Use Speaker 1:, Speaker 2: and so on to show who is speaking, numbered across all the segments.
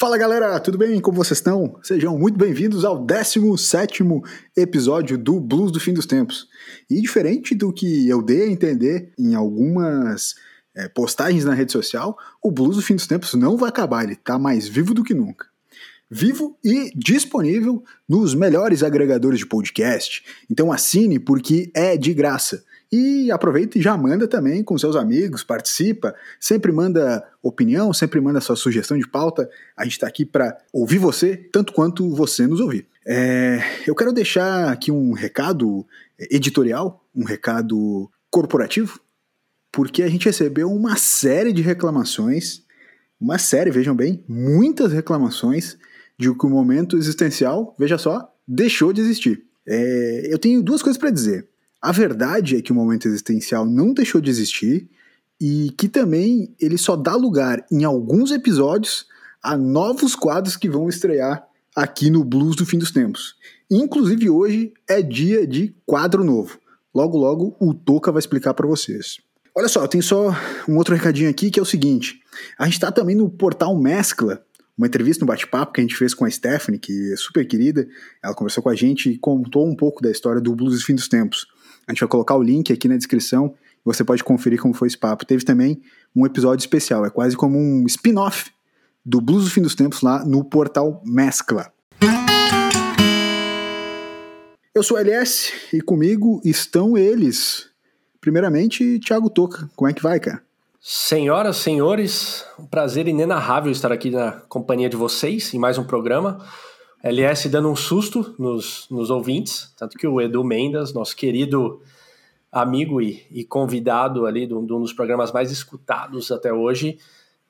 Speaker 1: Fala galera, tudo bem? Como vocês estão? Sejam muito bem-vindos ao 17 episódio do Blues do Fim dos Tempos. E diferente do que eu dei a entender em algumas é, postagens na rede social, o Blues do Fim dos Tempos não vai acabar, ele está mais vivo do que nunca. Vivo e disponível nos melhores agregadores de podcast. Então assine porque é de graça. E aproveita e já manda também com seus amigos, participa, sempre manda opinião, sempre manda sua sugestão de pauta. A gente está aqui para ouvir você tanto quanto você nos ouvir. É, eu quero deixar aqui um recado editorial, um recado corporativo, porque a gente recebeu uma série de reclamações, uma série, vejam bem, muitas reclamações de que o momento existencial, veja só, deixou de existir. É, eu tenho duas coisas para dizer. A verdade é que o momento existencial não deixou de existir e que também ele só dá lugar em alguns episódios a novos quadros que vão estrear aqui no Blues do Fim dos Tempos. Inclusive hoje é dia de quadro novo. Logo logo o Toca vai explicar para vocês. Olha só, tenho só um outro recadinho aqui que é o seguinte: a gente está também no portal Mescla, uma entrevista no bate-papo que a gente fez com a Stephanie, que é super querida. Ela conversou com a gente e contou um pouco da história do Blues do Fim dos Tempos. A gente vai colocar o link aqui na descrição e você pode conferir como foi esse papo. Teve também um episódio especial, é quase como um spin-off do Blues do Fim dos Tempos lá no portal Mescla. Eu sou LS e comigo estão eles. Primeiramente, Thiago Toca. Como é que vai, cara?
Speaker 2: Senhoras, senhores, um prazer inenarrável estar aqui na companhia de vocês em mais um programa. LS dando um susto nos, nos ouvintes, tanto que o Edu Mendes, nosso querido amigo e, e convidado ali de um dos programas mais escutados até hoje,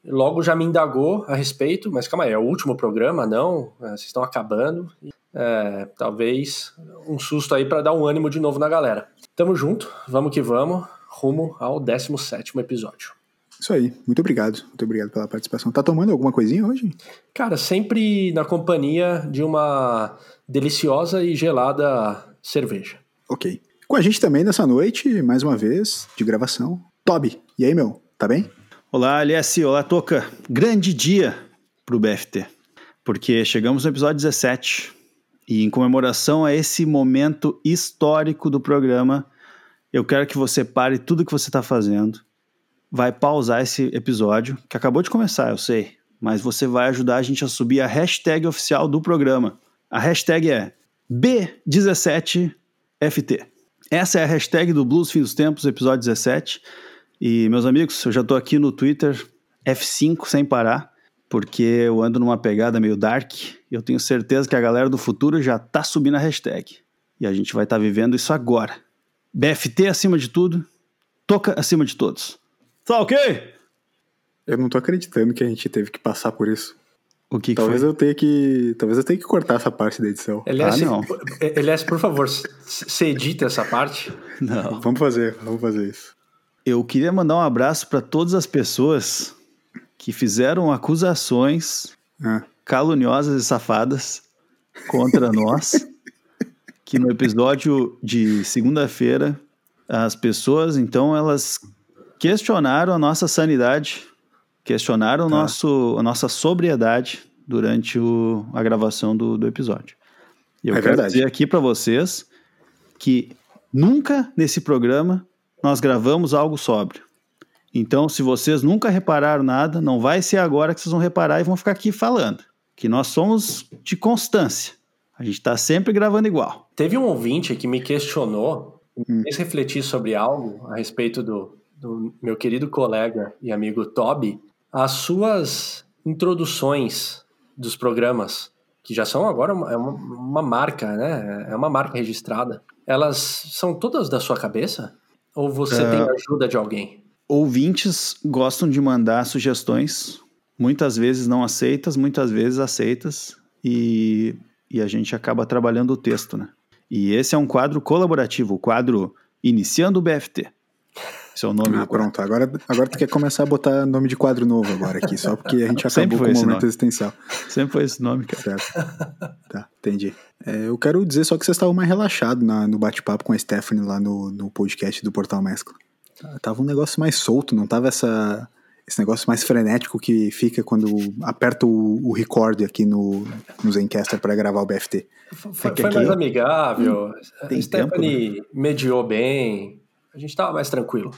Speaker 2: logo já me indagou a respeito, mas calma aí, é o último programa, não? É, vocês estão acabando. É, talvez um susto aí para dar um ânimo de novo na galera. Tamo junto, vamos que vamos, rumo ao 17 episódio.
Speaker 1: Isso aí, muito obrigado. Muito obrigado pela participação. Tá tomando alguma coisinha hoje?
Speaker 2: Cara, sempre na companhia de uma deliciosa e gelada cerveja.
Speaker 1: Ok. Com a gente também nessa noite, mais uma vez, de gravação, Toby. E aí, meu, tá bem?
Speaker 3: Olá, LS, olá, Toca. Grande dia pro BFT, porque chegamos no episódio 17 e em comemoração a esse momento histórico do programa, eu quero que você pare tudo que você está fazendo vai pausar esse episódio, que acabou de começar, eu sei, mas você vai ajudar a gente a subir a hashtag oficial do programa. A hashtag é B17FT. Essa é a hashtag do Blues Fim dos Tempos, episódio 17. E, meus amigos, eu já estou aqui no Twitter F5 sem parar, porque eu ando numa pegada meio dark eu tenho certeza que a galera do futuro já está subindo a hashtag. E a gente vai estar tá vivendo isso agora. BFT acima de tudo, toca acima de todos. Tá ok?
Speaker 1: Eu não tô acreditando que a gente teve que passar por isso.
Speaker 3: O que,
Speaker 1: talvez
Speaker 3: que
Speaker 1: eu tenha que talvez eu tenha que cortar essa parte da edição.
Speaker 2: Elias, ah, não. Elias, por favor, você edita essa parte?
Speaker 1: Não. Vamos fazer, vamos fazer isso.
Speaker 3: Eu queria mandar um abraço para todas as pessoas que fizeram acusações ah. caluniosas e safadas contra nós. que no episódio de segunda-feira as pessoas então elas questionaram a nossa sanidade, questionaram tá. nosso, a nossa sobriedade durante o, a gravação do, do episódio. E eu é quero verdade. dizer aqui para vocês que nunca nesse programa nós gravamos algo sóbrio. Então, se vocês nunca repararam nada, não vai ser agora que vocês vão reparar e vão ficar aqui falando. Que nós somos de constância. A gente está sempre gravando igual.
Speaker 2: Teve um ouvinte que me questionou, me fez refletir sobre algo a respeito do, do meu querido colega e amigo Toby, as suas introduções dos programas, que já são agora uma, é uma, uma marca, né? É uma marca registrada. Elas são todas da sua cabeça? Ou você uh, tem ajuda de alguém?
Speaker 3: Ouvintes gostam de mandar sugestões, muitas vezes não aceitas, muitas vezes aceitas, e, e a gente acaba trabalhando o texto, né? E esse é um quadro colaborativo, o quadro Iniciando o BFT.
Speaker 1: Esse é o nome ah, pronto. Agora, agora tu quer começar a botar nome de quadro novo agora aqui, só porque a gente acabou com o momento nome. existencial.
Speaker 3: Sempre foi esse nome, cara.
Speaker 1: Certo. tá, entendi. É, eu quero dizer só que vocês estavam mais relaxados no bate-papo com a Stephanie lá no, no podcast do Portal Mescla. Tava um negócio mais solto, não tava essa, esse negócio mais frenético que fica quando aperta o, o record aqui no, no Zencaster para gravar o BFT.
Speaker 2: Foi, foi aqui, mais amigável. Hum, Stephanie tempo, né? mediou bem. A gente tava mais tranquilo.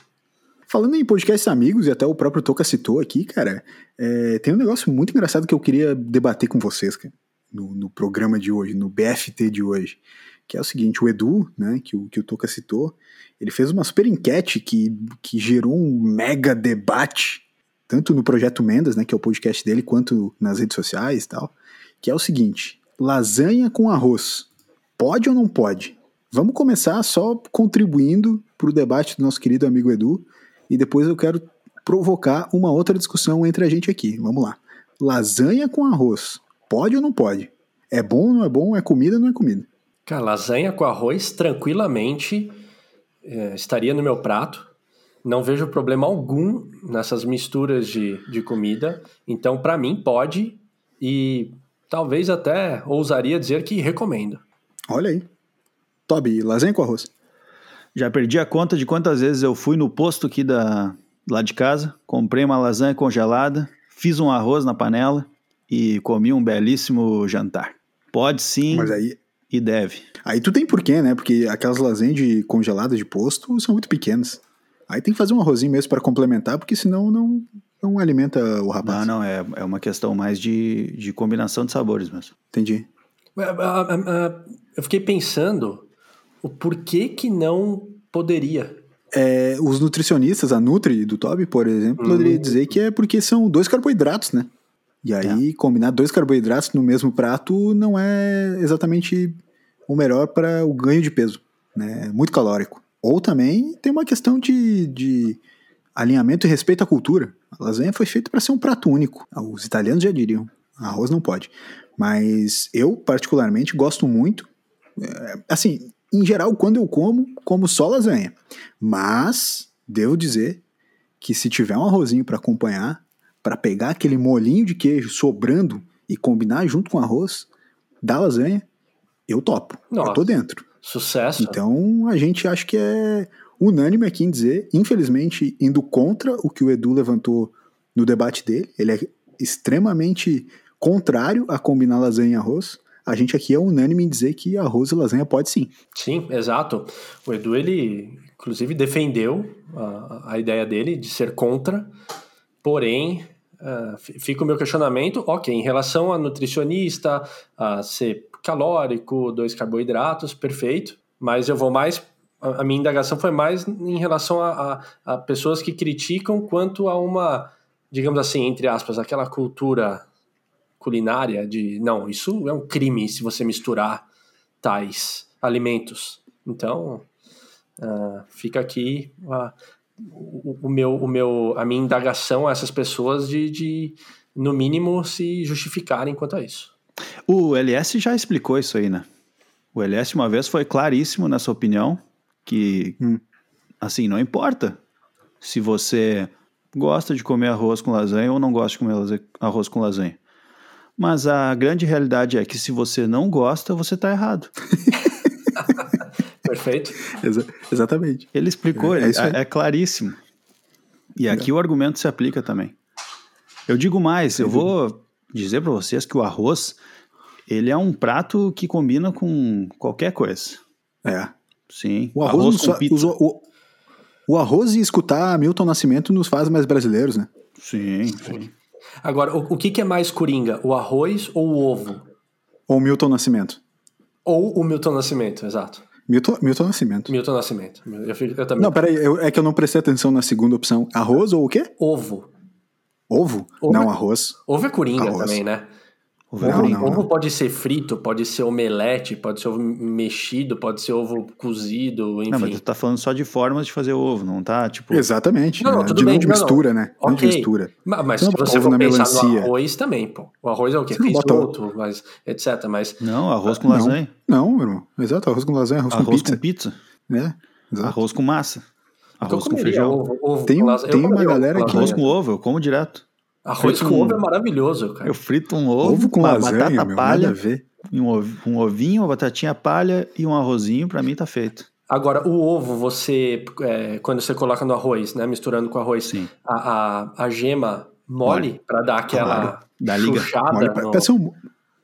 Speaker 1: Falando em podcasts amigos, e até o próprio Toca citou aqui, cara, é, tem um negócio muito engraçado que eu queria debater com vocês, cara, no, no, programa de hoje, no BFT de hoje, que é o seguinte, o Edu, né, que o, que o Toca citou, ele fez uma super enquete que, que gerou um mega debate, tanto no Projeto Mendas, né, que é o podcast dele, quanto nas redes sociais e tal, que é o seguinte, lasanha com arroz, pode ou não pode? Vamos começar só contribuindo para o debate do nosso querido amigo Edu, e depois eu quero provocar uma outra discussão entre a gente aqui. Vamos lá. Lasanha com arroz, pode ou não pode? É bom ou não é bom? É comida ou não é comida?
Speaker 2: Cara, lasanha com arroz tranquilamente é, estaria no meu prato. Não vejo problema algum nessas misturas de, de comida. Então, para mim, pode e talvez até ousaria dizer que recomendo.
Speaker 1: Olha aí. Toby, lasanha com arroz.
Speaker 3: Já perdi a conta de quantas vezes eu fui no posto aqui da, lá de casa, comprei uma lasanha congelada, fiz um arroz na panela e comi um belíssimo jantar. Pode sim Mas aí, e deve.
Speaker 1: Aí tu tem porquê, né? Porque aquelas lasanhas de congeladas de posto são muito pequenas. Aí tem que fazer um arrozinho mesmo para complementar, porque senão não, não alimenta o rapaz.
Speaker 3: Não, não, é, é uma questão mais de, de combinação de sabores mesmo.
Speaker 1: Entendi.
Speaker 2: Eu fiquei pensando o porquê que não poderia.
Speaker 1: É, os nutricionistas, a Nutri do Toby, por exemplo, hum. poderia dizer que é porque são dois carboidratos, né? E aí, é. combinar dois carboidratos no mesmo prato não é exatamente o melhor para o ganho de peso, né? É muito calórico. Ou também tem uma questão de, de alinhamento e respeito à cultura. A lasanha foi feita para ser um prato único. Os italianos já diriam, arroz não pode. Mas eu, particularmente, gosto muito. É, assim, em geral, quando eu como, como só lasanha. Mas devo dizer que se tiver um arrozinho para acompanhar, para pegar aquele molinho de queijo sobrando e combinar junto com arroz da lasanha, eu topo. Nossa, eu tô dentro.
Speaker 2: Sucesso.
Speaker 1: Então a gente acha que é unânime aqui em dizer, infelizmente, indo contra o que o Edu levantou no debate dele. Ele é extremamente contrário a combinar lasanha e arroz a gente aqui é unânime em dizer que arroz e lasanha pode sim.
Speaker 2: Sim, exato. O Edu, ele inclusive defendeu a, a ideia dele de ser contra, porém, uh, fica o meu questionamento, ok, em relação a nutricionista, a ser calórico, dois carboidratos, perfeito, mas eu vou mais a minha indagação foi mais em relação a, a, a, pessoas que criticam quanto a uma, digamos assim, entre aspas, aquela cultura culinária de não, isso é um crime se você misturar tais alimentos. Então, uh, fica aqui uh, o, o, meu, o meu, a minha indagação a essas pessoas de, de, no mínimo, se justificarem quanto a isso.
Speaker 3: O LS já explicou isso aí, né? O LS uma vez foi claríssimo na sua opinião que, hum. assim, não importa se você gosta de comer arroz com lasanha ou não gosta de comer arroz com lasanha. Mas a grande realidade é que se você não gosta, você está errado.
Speaker 2: Perfeito.
Speaker 1: Exa exatamente.
Speaker 3: Ele explicou, é, é, é claríssimo. E aqui é. o argumento se aplica também. Eu digo mais, eu vou dizer para vocês que o arroz, ele é um prato que combina com qualquer coisa.
Speaker 1: É.
Speaker 3: Sim.
Speaker 1: O arroz, arroz com pizza. O, o, arroz e escutar Milton Nascimento nos faz mais brasileiros, né?
Speaker 3: Sim, sim.
Speaker 2: Agora, o, o que, que, é mais coringa? O arroz ou o ovo?
Speaker 1: Ou o Milton Nascimento.
Speaker 2: Ou o Milton Nascimento, exato.
Speaker 1: Milton, Milton Nascimento.
Speaker 2: Milton Nascimento. Eu, eu também.
Speaker 1: Não, peraí, eu, é que eu não prestei atenção na segunda opção. Arroz ou o quê?
Speaker 2: Ovo.
Speaker 1: Ovo? ovo não, é, arroz.
Speaker 2: Ovo é coringa arroz. também, né? Ovo, não, não, ovo pode ser frito, pode ser omelete, pode ser ovo mexido, pode ser ovo cozido, enfim. Não, mas
Speaker 3: tu tá falando só de formas de fazer ovo, não tá? Tipo...
Speaker 1: Exatamente. Não, não, tudo de bem. de mistura, né?
Speaker 2: Okay.
Speaker 1: Não de mistura.
Speaker 2: Mas, mas se você for pensar melancia. no arroz também, pô. O arroz é o quê? Risoto, mas, etc. Mas...
Speaker 3: Não, arroz com lasanha.
Speaker 1: Não, meu irmão. Exato, arroz com lasanha, arroz,
Speaker 3: arroz
Speaker 1: com
Speaker 3: pizza.
Speaker 1: com pizza. É, exato.
Speaker 3: Arroz com massa. Arroz com feijão.
Speaker 1: Ovo, ovo tem, tem uma galera que...
Speaker 3: Arroz com ovo, eu como direto.
Speaker 2: Arroz com um... ovo é maravilhoso, cara.
Speaker 3: Eu frito um ovo, ovo com uma lasanha, batata meu, palha, um, um ovinho, uma batatinha palha e um arrozinho, para mim tá feito.
Speaker 2: Agora, o ovo, você, é, quando você coloca no arroz, né, misturando com arroz, a, a, a, gema mole para dar aquela claro.
Speaker 3: da liga.
Speaker 1: Mole, no... Parece um,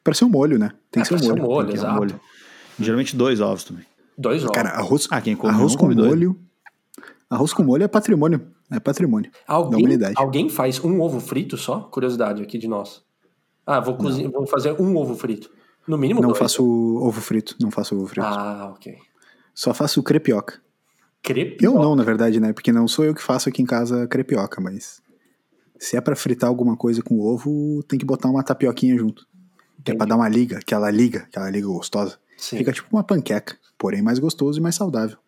Speaker 1: parece um molho, né?
Speaker 2: Tem é, que ser um molho. Um molho exato. Um molho.
Speaker 3: Geralmente dois ovos também.
Speaker 2: Dois ovos.
Speaker 1: Cara, arroz, ah, quem come arroz com molho. Arroz com molho é patrimônio. É patrimônio alguém, da humanidade.
Speaker 2: Alguém faz um ovo frito só? Curiosidade aqui de nós. Ah, vou, cozinhar, vou fazer um ovo frito. No mínimo
Speaker 1: Não
Speaker 2: dois.
Speaker 1: faço ovo frito. Não faço ovo frito.
Speaker 2: Ah, ok.
Speaker 1: Só faço crepioca.
Speaker 2: Crepioca?
Speaker 1: Eu não, na verdade, né? Porque não sou eu que faço aqui em casa crepioca, mas... Se é para fritar alguma coisa com ovo, tem que botar uma tapioquinha junto. Que é pra dar uma liga, aquela liga, aquela liga gostosa. Sim. Fica tipo uma panqueca, porém mais gostoso e mais saudável.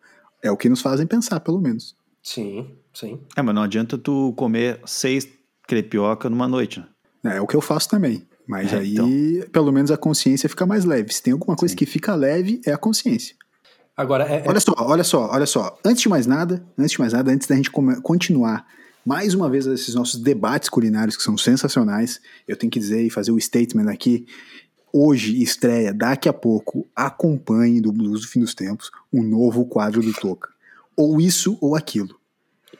Speaker 1: É o que nos fazem pensar, pelo menos.
Speaker 2: Sim, sim.
Speaker 3: É, mas não adianta tu comer seis crepioca numa noite, né?
Speaker 1: É, é o que eu faço também. Mas é, aí, então. pelo menos, a consciência fica mais leve. Se tem alguma coisa sim. que fica leve, é a consciência.
Speaker 2: Agora, é,
Speaker 1: é olha só, olha só, olha só. Antes de mais nada, antes de mais nada, antes da gente continuar mais uma vez esses nossos debates culinários que são sensacionais, eu tenho que dizer e fazer o statement aqui hoje estreia, daqui a pouco, acompanhe do Blues do Fim dos Tempos, um novo quadro do Toca. Ou isso ou aquilo.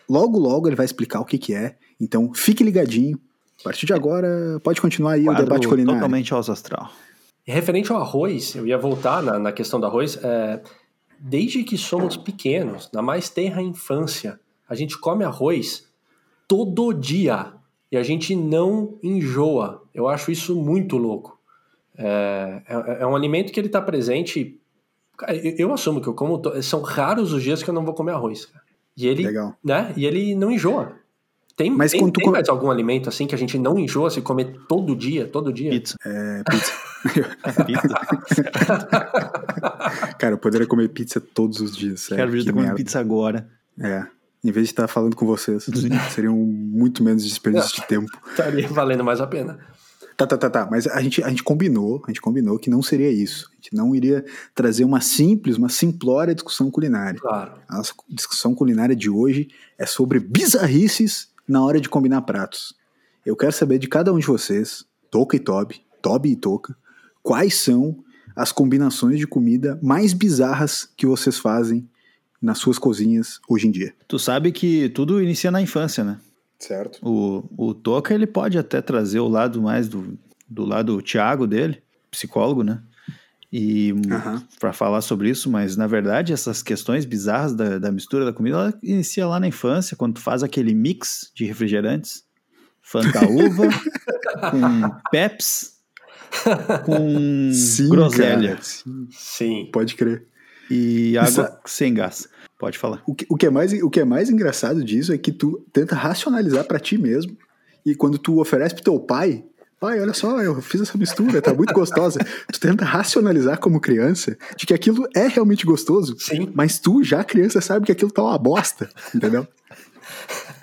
Speaker 1: Logo, logo ele vai explicar o que, que é. Então fique ligadinho. A partir de agora, pode continuar aí quadro o debate culinário.
Speaker 3: Totalmente aos astral.
Speaker 2: Referente ao arroz, eu ia voltar na, na questão do arroz. É, desde que somos pequenos, na mais terra infância, a gente come arroz todo dia e a gente não enjoa. Eu acho isso muito louco. É, é, é um alimento que ele está presente. Cara, eu, eu, assumo que eu como. São raros os dias que eu não vou comer arroz. E ele,
Speaker 1: Legal.
Speaker 2: Né, e ele não enjoa. Tem, Mas tem, tem come... mais algum alimento assim que a gente não enjoa se comer todo dia, todo dia?
Speaker 1: Pizza. É, pizza. pizza. Cara, eu poderia comer pizza todos os dias.
Speaker 3: Quero ver comer pizza agora.
Speaker 1: É. Em vez de estar falando com vocês, seria um muito menos desperdício de tempo.
Speaker 2: Estaria valendo mais a pena.
Speaker 1: Tá, tá, tá, tá. Mas a gente, a gente combinou, a gente combinou que não seria isso. A gente não iria trazer uma simples, uma simplória discussão culinária.
Speaker 2: Claro.
Speaker 1: A nossa discussão culinária de hoje é sobre bizarrices na hora de combinar pratos. Eu quero saber de cada um de vocês, Toca e Toby, Toby e Toca, quais são as combinações de comida mais bizarras que vocês fazem nas suas cozinhas hoje em dia.
Speaker 3: Tu sabe que tudo inicia na infância, né?
Speaker 1: Certo.
Speaker 3: O, o Toca, ele pode até trazer o lado mais do, do lado Thiago dele, psicólogo, né? E uhum. para falar sobre isso, mas na verdade essas questões bizarras da, da mistura da comida, ela inicia lá na infância, quando tu faz aquele mix de refrigerantes, Fanta Uva, com Peps, com Sim, groselha.
Speaker 1: Sim. Sim. Pode crer.
Speaker 3: E água Isso... sem gás. Pode falar.
Speaker 1: O que, o, que é mais, o que é mais engraçado disso é que tu tenta racionalizar para ti mesmo. E quando tu oferece pro teu pai, pai, olha só, eu fiz essa mistura, tá muito gostosa. tu tenta racionalizar como criança de que aquilo é realmente gostoso.
Speaker 2: Sim.
Speaker 1: Mas tu, já criança, sabe que aquilo tá uma bosta, entendeu?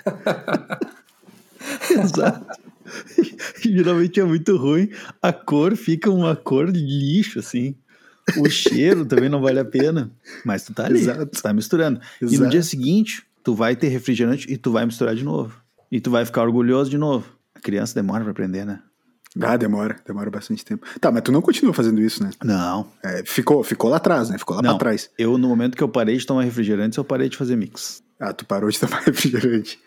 Speaker 3: Exato. Geralmente é muito ruim. A cor fica uma cor de lixo, assim. O cheiro também não vale a pena. Mas tu tá ali, Exato. tu tá misturando. Exato. E no dia seguinte, tu vai ter refrigerante e tu vai misturar de novo. E tu vai ficar orgulhoso de novo. A criança demora pra aprender, né?
Speaker 1: Ah, demora, demora bastante tempo. Tá, mas tu não continua fazendo isso, né?
Speaker 3: Não.
Speaker 1: É, ficou, ficou lá atrás, né? Ficou lá não, pra trás.
Speaker 3: Eu, no momento que eu parei de tomar refrigerante, eu parei de fazer mix.
Speaker 1: Ah, tu parou de tomar refrigerante.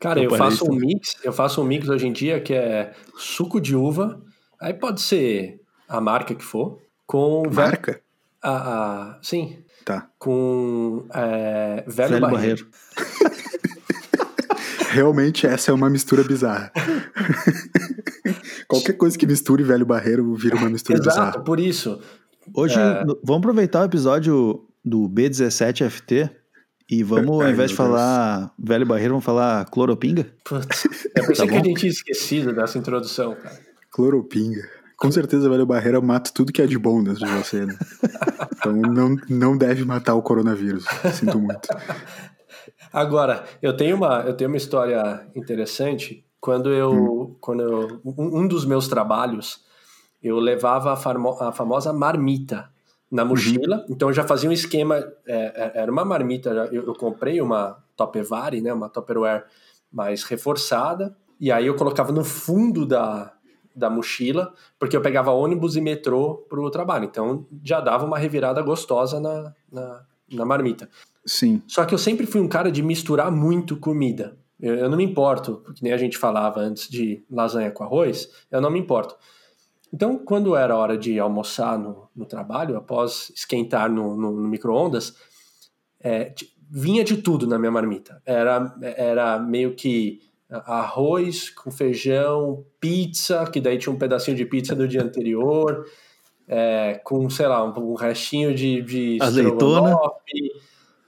Speaker 2: Cara, eu, eu faço um mix, eu faço um mix hoje em dia que é suco de uva, aí pode ser a marca que for, com
Speaker 1: marca?
Speaker 2: A, a, sim.
Speaker 1: Tá.
Speaker 2: Com é, velho, velho barreiro. barreiro.
Speaker 1: Realmente essa é uma mistura bizarra. Qualquer coisa que misture velho barreiro vira uma mistura
Speaker 2: Exato,
Speaker 1: bizarra.
Speaker 2: Exato, por isso.
Speaker 3: Hoje, é... vamos aproveitar o episódio do B17FT e vamos, ao invés de falar velho barreiro, vamos falar cloropinga?
Speaker 2: Putz, é por isso tá que a gente tinha esquecido dessa introdução, cara.
Speaker 1: Cloropinga. Com certeza, velho barreira mata tudo que é de bom dentro de você, né? Então não, não deve matar o coronavírus. Sinto muito.
Speaker 2: Agora, eu tenho uma, eu tenho uma história interessante. Quando eu, hum. quando eu, um, dos meus trabalhos, eu levava a, farmo, a famosa marmita na uhum. mochila. Uhum. Então eu já fazia um esquema, é, é era uma marmita. Eu, eu comprei uma Tupperware, né, uma Tupperware mais reforçada. E aí eu colocava no fundo da, da mochila, porque eu pegava ônibus e metrô para o trabalho. Então já dava uma revirada gostosa na, na, na marmita.
Speaker 1: Sim.
Speaker 2: Só que eu sempre fui um cara de misturar muito comida. Eu, eu não me importo, porque nem a gente falava antes de lasanha com arroz, eu não me importo. Então, quando era hora de almoçar no, no trabalho, após esquentar no, no, no micro-ondas, é, vinha de tudo na minha marmita. Era, era meio que arroz com feijão, pizza, que daí tinha um pedacinho de pizza do dia anterior, é, com, sei lá, um, um restinho de, de
Speaker 3: azeitona.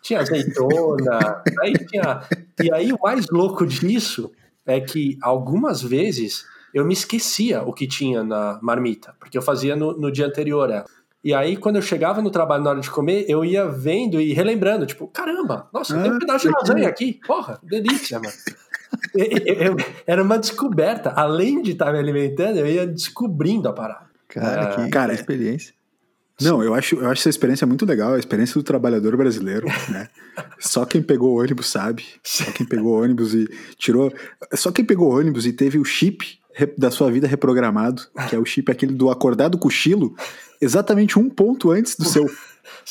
Speaker 2: Tinha azeitona. aí tinha... E aí o mais louco disso é que algumas vezes eu me esquecia o que tinha na marmita, porque eu fazia no, no dia anterior. É. E aí, quando eu chegava no trabalho na hora de comer, eu ia vendo e relembrando, tipo, caramba, nossa, ah, tem um ah, pedaço de lasanha aqui. Porra, delícia, mano. eu, eu, era uma descoberta. Além de estar me alimentando, eu ia descobrindo a parada.
Speaker 3: Cara, que, cara, que experiência.
Speaker 1: Não, eu acho, eu acho essa experiência muito legal, a experiência do trabalhador brasileiro, né? Só quem pegou o ônibus sabe. Só quem pegou o ônibus e tirou. Só quem pegou o ônibus e teve o chip da sua vida reprogramado, que é o chip aquele do acordado cochilo, exatamente um ponto antes do seu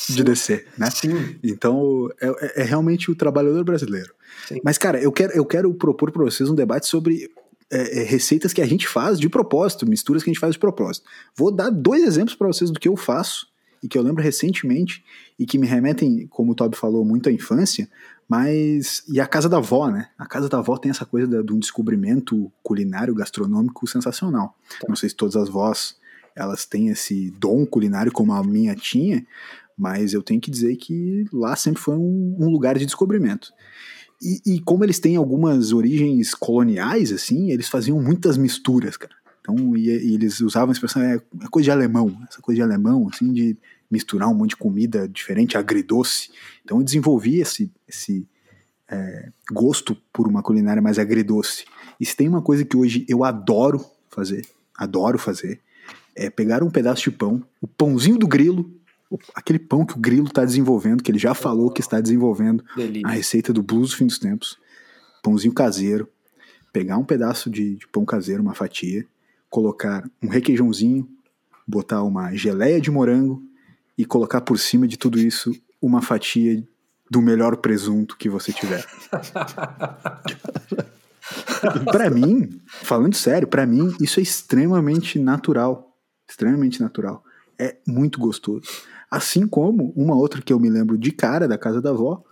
Speaker 1: de descer, né?
Speaker 2: Sim.
Speaker 1: Então é, é, é realmente o trabalhador brasileiro. Sim. Mas, cara, eu quero, eu quero propor para vocês um debate sobre é, é, receitas que a gente faz de propósito, misturas que a gente faz de propósito. Vou dar dois exemplos para vocês do que eu faço e que eu lembro recentemente e que me remetem, como o Toby falou, muito à infância, mas. E a casa da avó, né? A casa da avó tem essa coisa de um descobrimento culinário, gastronômico sensacional. Tá. Não sei se todas as vós elas têm esse dom culinário como a minha tinha, mas eu tenho que dizer que lá sempre foi um, um lugar de descobrimento. E, e, como eles têm algumas origens coloniais, assim, eles faziam muitas misturas, cara. Então, e, e eles usavam a expressão, é, é, coisa de alemão, essa coisa de alemão, assim, de misturar um monte de comida diferente, agridoce. Então, eu desenvolvi esse, esse é, gosto por uma culinária mais agridoce. E se tem uma coisa que hoje eu adoro fazer, adoro fazer, é pegar um pedaço de pão, o pãozinho do grilo, aquele pão que o Grilo está desenvolvendo, que ele já falou que está desenvolvendo, Delícia. a receita do blues do fim dos tempos, pãozinho caseiro, pegar um pedaço de, de, pão caseiro, uma fatia, colocar um requeijãozinho, botar uma geleia de morango e colocar por cima de tudo isso uma fatia do melhor presunto que você tiver. para mim, falando sério, para mim isso é extremamente natural, extremamente natural. É muito gostoso. Assim como uma outra que eu me lembro de cara da casa da avó,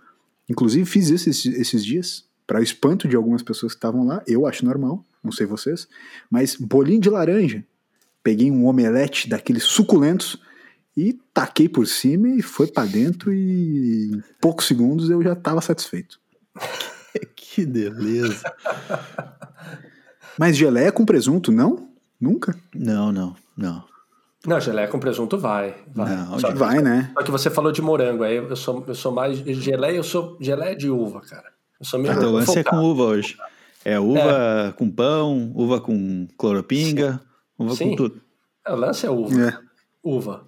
Speaker 1: inclusive fiz isso esses, esses dias, para o espanto de algumas pessoas que estavam lá, eu acho normal, não sei vocês, mas bolinho de laranja. Peguei um omelete daqueles suculentos e taquei por cima e foi para dentro e em poucos segundos eu já estava satisfeito.
Speaker 3: que beleza.
Speaker 1: Mas geleia com presunto, não? Nunca?
Speaker 3: Não, não, não.
Speaker 2: Não, geleia com presunto vai. Vai,
Speaker 1: Não, só vai
Speaker 2: que,
Speaker 1: né?
Speaker 2: Só que você falou de morango, aí eu sou, eu sou mais. Geleia, eu sou geleia de uva, cara. Eu sou
Speaker 3: meio. Ah, o lance é com uva hoje. É uva é. com pão, uva com cloropinga, Sim. uva Sim. com tudo.
Speaker 2: É, o lance é uva. É. Uva.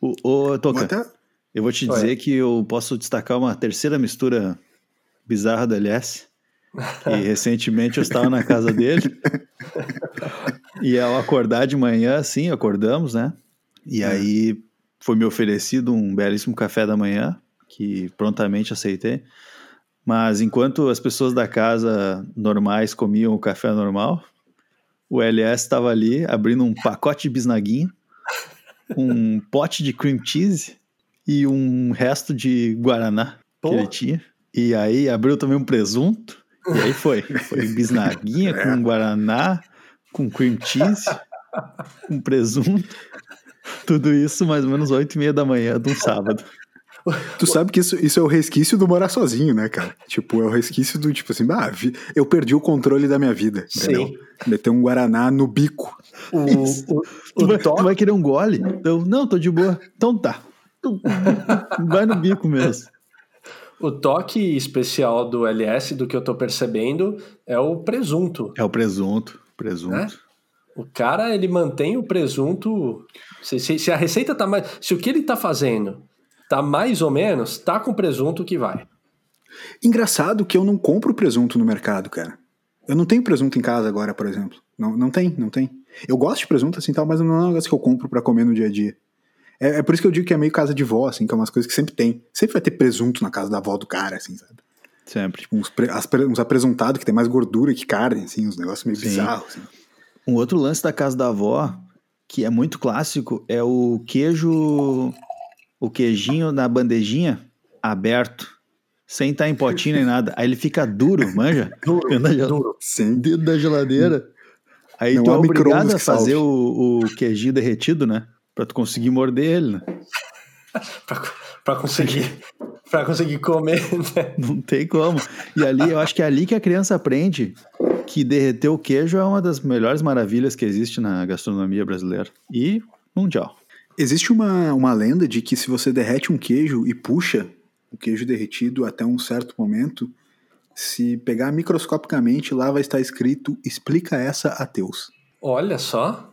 Speaker 3: O, o Toca, eu vou te dizer que eu posso destacar uma terceira mistura bizarra do LS. E recentemente eu estava na casa dele. e ao acordar de manhã, assim, acordamos, né? E é. aí foi me oferecido um belíssimo café da manhã, que prontamente aceitei. Mas enquanto as pessoas da casa normais comiam o café normal, o LS estava ali abrindo um pacote de bisnaguinha, um pote de cream cheese e um resto de guaraná Pô. que ele tinha. E aí abriu também um presunto. E aí foi. Foi bisnaguinha é. com guaraná, com cream cheese, com presunto. Tudo isso mais ou menos oito e meia da manhã de um sábado.
Speaker 1: Tu sabe que isso, isso é o resquício do morar sozinho, né, cara? Tipo, é o resquício do tipo assim, ah, eu perdi o controle da minha vida, entendeu? Sim. Meter um Guaraná no bico.
Speaker 3: O, o, tu, vai, tu, vai, querer um gole? Eu, não, tô de boa. Então tá. Vai no bico mesmo.
Speaker 2: O toque especial do LS, do que eu tô percebendo, é o presunto.
Speaker 3: É o presunto. Presunto. Né?
Speaker 2: O cara, ele mantém o presunto. Se, se, se, a receita tá mais. Se o que ele tá fazendo tá mais ou menos, tá com presunto que vai.
Speaker 1: Engraçado que eu não compro presunto no mercado, cara. Eu não tenho presunto em casa agora, por exemplo. Não, não tem, não tem. Eu gosto de presunto assim tal, mas não é um negócio que eu compro para comer no dia a dia. É, é, por isso que eu digo que é meio casa de vó, assim, que é umas coisas que sempre tem. Sempre vai ter presunto na casa da avó do cara, assim, sabe?
Speaker 3: Sempre.
Speaker 1: Tipo, uns, pre, as, uns apresentados que tem mais gordura que carne, assim, uns negócios meio Sim. bizarros. Assim.
Speaker 3: Um outro lance da casa da avó, que é muito clássico, é o queijo. O queijinho na bandejinha aberto. Sem estar em potinho nem nada. Aí ele fica duro, manja?
Speaker 2: duro, duro.
Speaker 3: Sem dentro da geladeira. Aí Não tu é obrigado a fazer o, o queijinho derretido, né? Pra tu conseguir morder ele, né?
Speaker 2: pra, pra conseguir para conseguir comer, né?
Speaker 3: Não tem como. E ali, eu acho que é ali que a criança aprende que derreter o queijo é uma das melhores maravilhas que existe na gastronomia brasileira e mundial.
Speaker 1: Existe uma, uma lenda de que se você derrete um queijo e puxa o queijo derretido até um certo momento, se pegar microscopicamente, lá vai estar escrito explica essa a Teus.
Speaker 2: Olha só.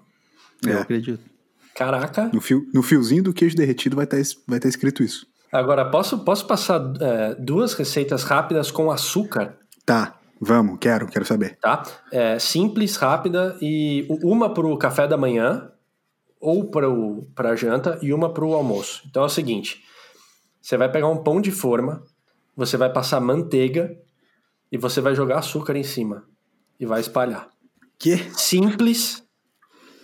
Speaker 3: Eu é. acredito.
Speaker 2: Caraca.
Speaker 1: No, fio, no fiozinho do queijo derretido vai estar, vai estar escrito isso.
Speaker 2: Agora, posso, posso passar é, duas receitas rápidas com açúcar?
Speaker 1: Tá, vamos, quero, quero saber.
Speaker 2: Tá? É, simples, rápida e uma para o café da manhã ou para a janta e uma para o almoço. Então é o seguinte: você vai pegar um pão de forma, você vai passar manteiga e você vai jogar açúcar em cima e vai espalhar.
Speaker 1: Que?
Speaker 2: Simples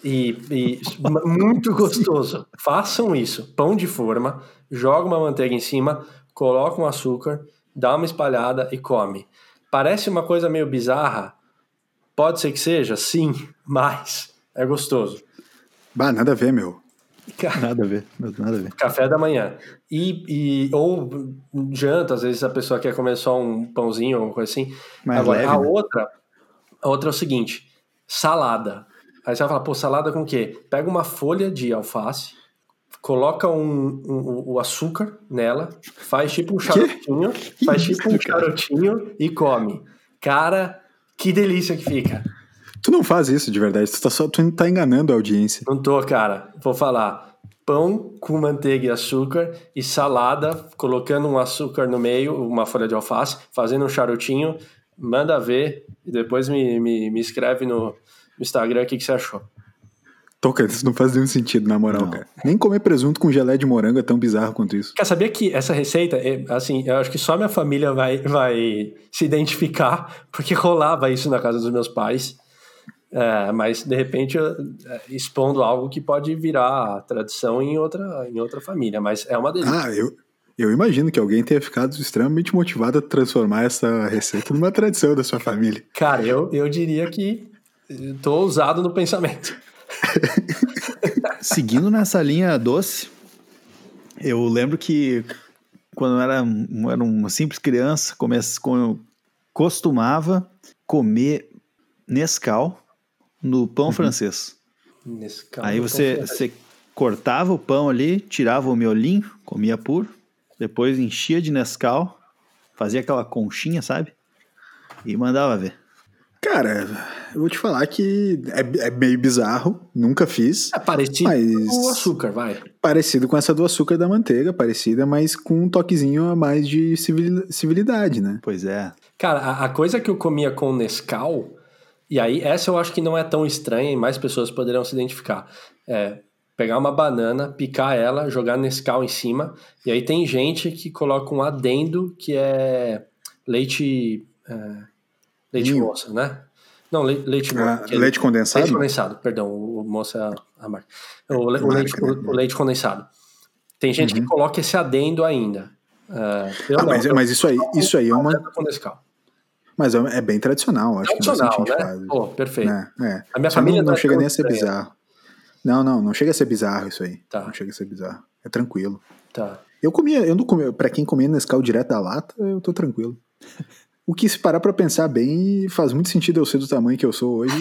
Speaker 2: e, e muito gostoso. Façam isso. Pão de forma, joga uma manteiga em cima, coloca um açúcar, dá uma espalhada e come. Parece uma coisa meio bizarra? Pode ser que seja, sim, mas é gostoso.
Speaker 1: Bah, nada a ver, meu.
Speaker 3: Nada a ver, nada a ver.
Speaker 2: Café da manhã. E, e, ou janta, às vezes a pessoa quer comer só um pãozinho ou coisa assim. Mais Agora, leve, a né? outra, a outra é o seguinte: salada. Aí você vai falar, pô, salada com o quê? Pega uma folha de alface, coloca um, um, o açúcar nela, faz tipo um charutinho, que? faz tipo um charutinho e come. Cara, que delícia que fica.
Speaker 1: Tu não faz isso de verdade, tu tá, só, tu tá enganando a audiência.
Speaker 2: Não tô, cara. Vou falar. Pão com manteiga e açúcar e salada, colocando um açúcar no meio, uma folha de alface, fazendo um charutinho, manda ver e depois me, me, me escreve no, Instagram o que, que você achou.
Speaker 1: Toca, isso não faz nenhum sentido, na moral, não. cara. Nem comer presunto com gelé de morango é tão bizarro quanto isso.
Speaker 2: Quer saber que essa receita, é, assim, eu acho que só minha família vai, vai se identificar, porque rolava isso na casa dos meus pais. É, mas, de repente, eu, é, expondo algo que pode virar tradição em outra, em outra família. Mas é uma delícia.
Speaker 1: Ah, eu, eu imagino que alguém tenha ficado extremamente motivado a transformar essa receita numa tradição da sua família.
Speaker 2: Cara, eu, eu diria que estou ousado no pensamento.
Speaker 3: Seguindo nessa linha doce, eu lembro que quando eu era, era uma simples criança, comece, costumava comer Nescau no pão uhum. francês. Nescau Aí você, você cortava o pão ali, tirava o miolinho, comia puro, depois enchia de Nescau, fazia aquela conchinha, sabe? E mandava ver.
Speaker 1: Cara, eu vou te falar que é, é meio bizarro, nunca fiz.
Speaker 2: É parecido mas... com o açúcar, vai.
Speaker 1: Parecido com essa do açúcar da manteiga, parecida, mas com um toquezinho a mais de civilidade, né?
Speaker 3: Pois é.
Speaker 2: Cara, a, a coisa que eu comia com Nescau, e aí essa eu acho que não é tão estranha e mais pessoas poderão se identificar. É pegar uma banana, picar ela, jogar Nescau em cima, e aí tem gente que coloca um adendo que é leite... É, leite moça, né? Não, leite,
Speaker 1: ah, leite condensado?
Speaker 2: Leite condensado, perdão, o, moça é a marca. O, o, marca, leite, né? o, leite, condensado. Tem gente uhum. que coloca esse adendo ainda. Uh,
Speaker 1: ah, mas, mas, isso aí, isso aí é uma. Mas é, é bem tradicional, acho tradicional, que bastante né? faz.
Speaker 2: Pô, perfeito.
Speaker 1: É, é. A minha Só família não, não chega nem a ser bizarro. Não, não, não chega a ser bizarro isso aí. Tá. Não chega a ser bizarro. É tranquilo.
Speaker 2: Tá.
Speaker 1: Eu comia, eu não comia, pra quem comia Nescau direto da lata, eu tô tranquilo. O que, se parar para pensar bem, faz muito sentido eu ser do tamanho que eu sou hoje,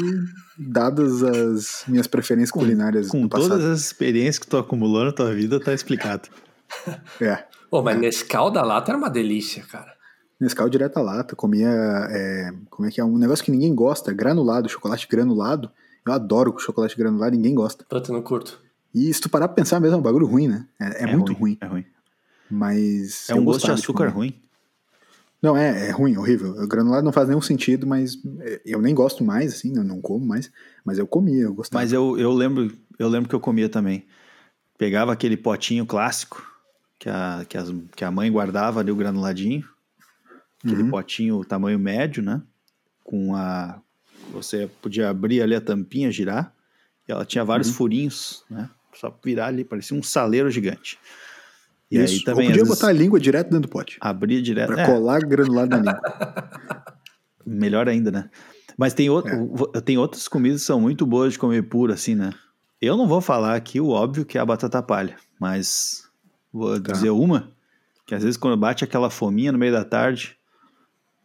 Speaker 1: dadas as minhas preferências com, culinárias
Speaker 3: com
Speaker 1: do passado.
Speaker 3: todas as experiências que tu acumulou na tua vida, tá explicado.
Speaker 1: é.
Speaker 2: Pô, mas é. Nescau da lata era uma delícia, cara.
Speaker 1: Nescau direto à lata, comia, é, como é que é, um negócio que ninguém gosta, granulado, chocolate granulado. Eu adoro chocolate granulado, ninguém gosta.
Speaker 2: Puta, não curto.
Speaker 1: E se tu parar pra pensar mesmo, é um bagulho ruim, né? É, é, é muito ruim, ruim,
Speaker 3: É ruim.
Speaker 1: Mas.
Speaker 3: É um gosto de açúcar ruim.
Speaker 1: Não, é, é ruim, horrível. O granulado não faz nenhum sentido, mas é, eu nem gosto mais, assim, eu não como mais, mas eu comia, eu gostava.
Speaker 3: Mas eu, eu lembro, eu lembro que eu comia também. pegava aquele potinho clássico que a, que, as, que a mãe guardava ali, o granuladinho. Aquele uhum. potinho tamanho médio, né? Com a. Você podia abrir ali a tampinha, girar. E ela tinha vários uhum. furinhos, né? Só virar ali, parecia um saleiro gigante.
Speaker 1: E Isso. aí também. Ou podia botar a língua direto dentro do pote.
Speaker 3: Abrir direto.
Speaker 1: Pra é. colar granulado na língua.
Speaker 3: Melhor ainda, né? Mas tem, outro, é. tem outras comidas que são muito boas de comer puro, assim, né? Eu não vou falar aqui o óbvio que é a batata palha, mas vou tá. dizer uma, que às vezes quando bate aquela fominha no meio da tarde,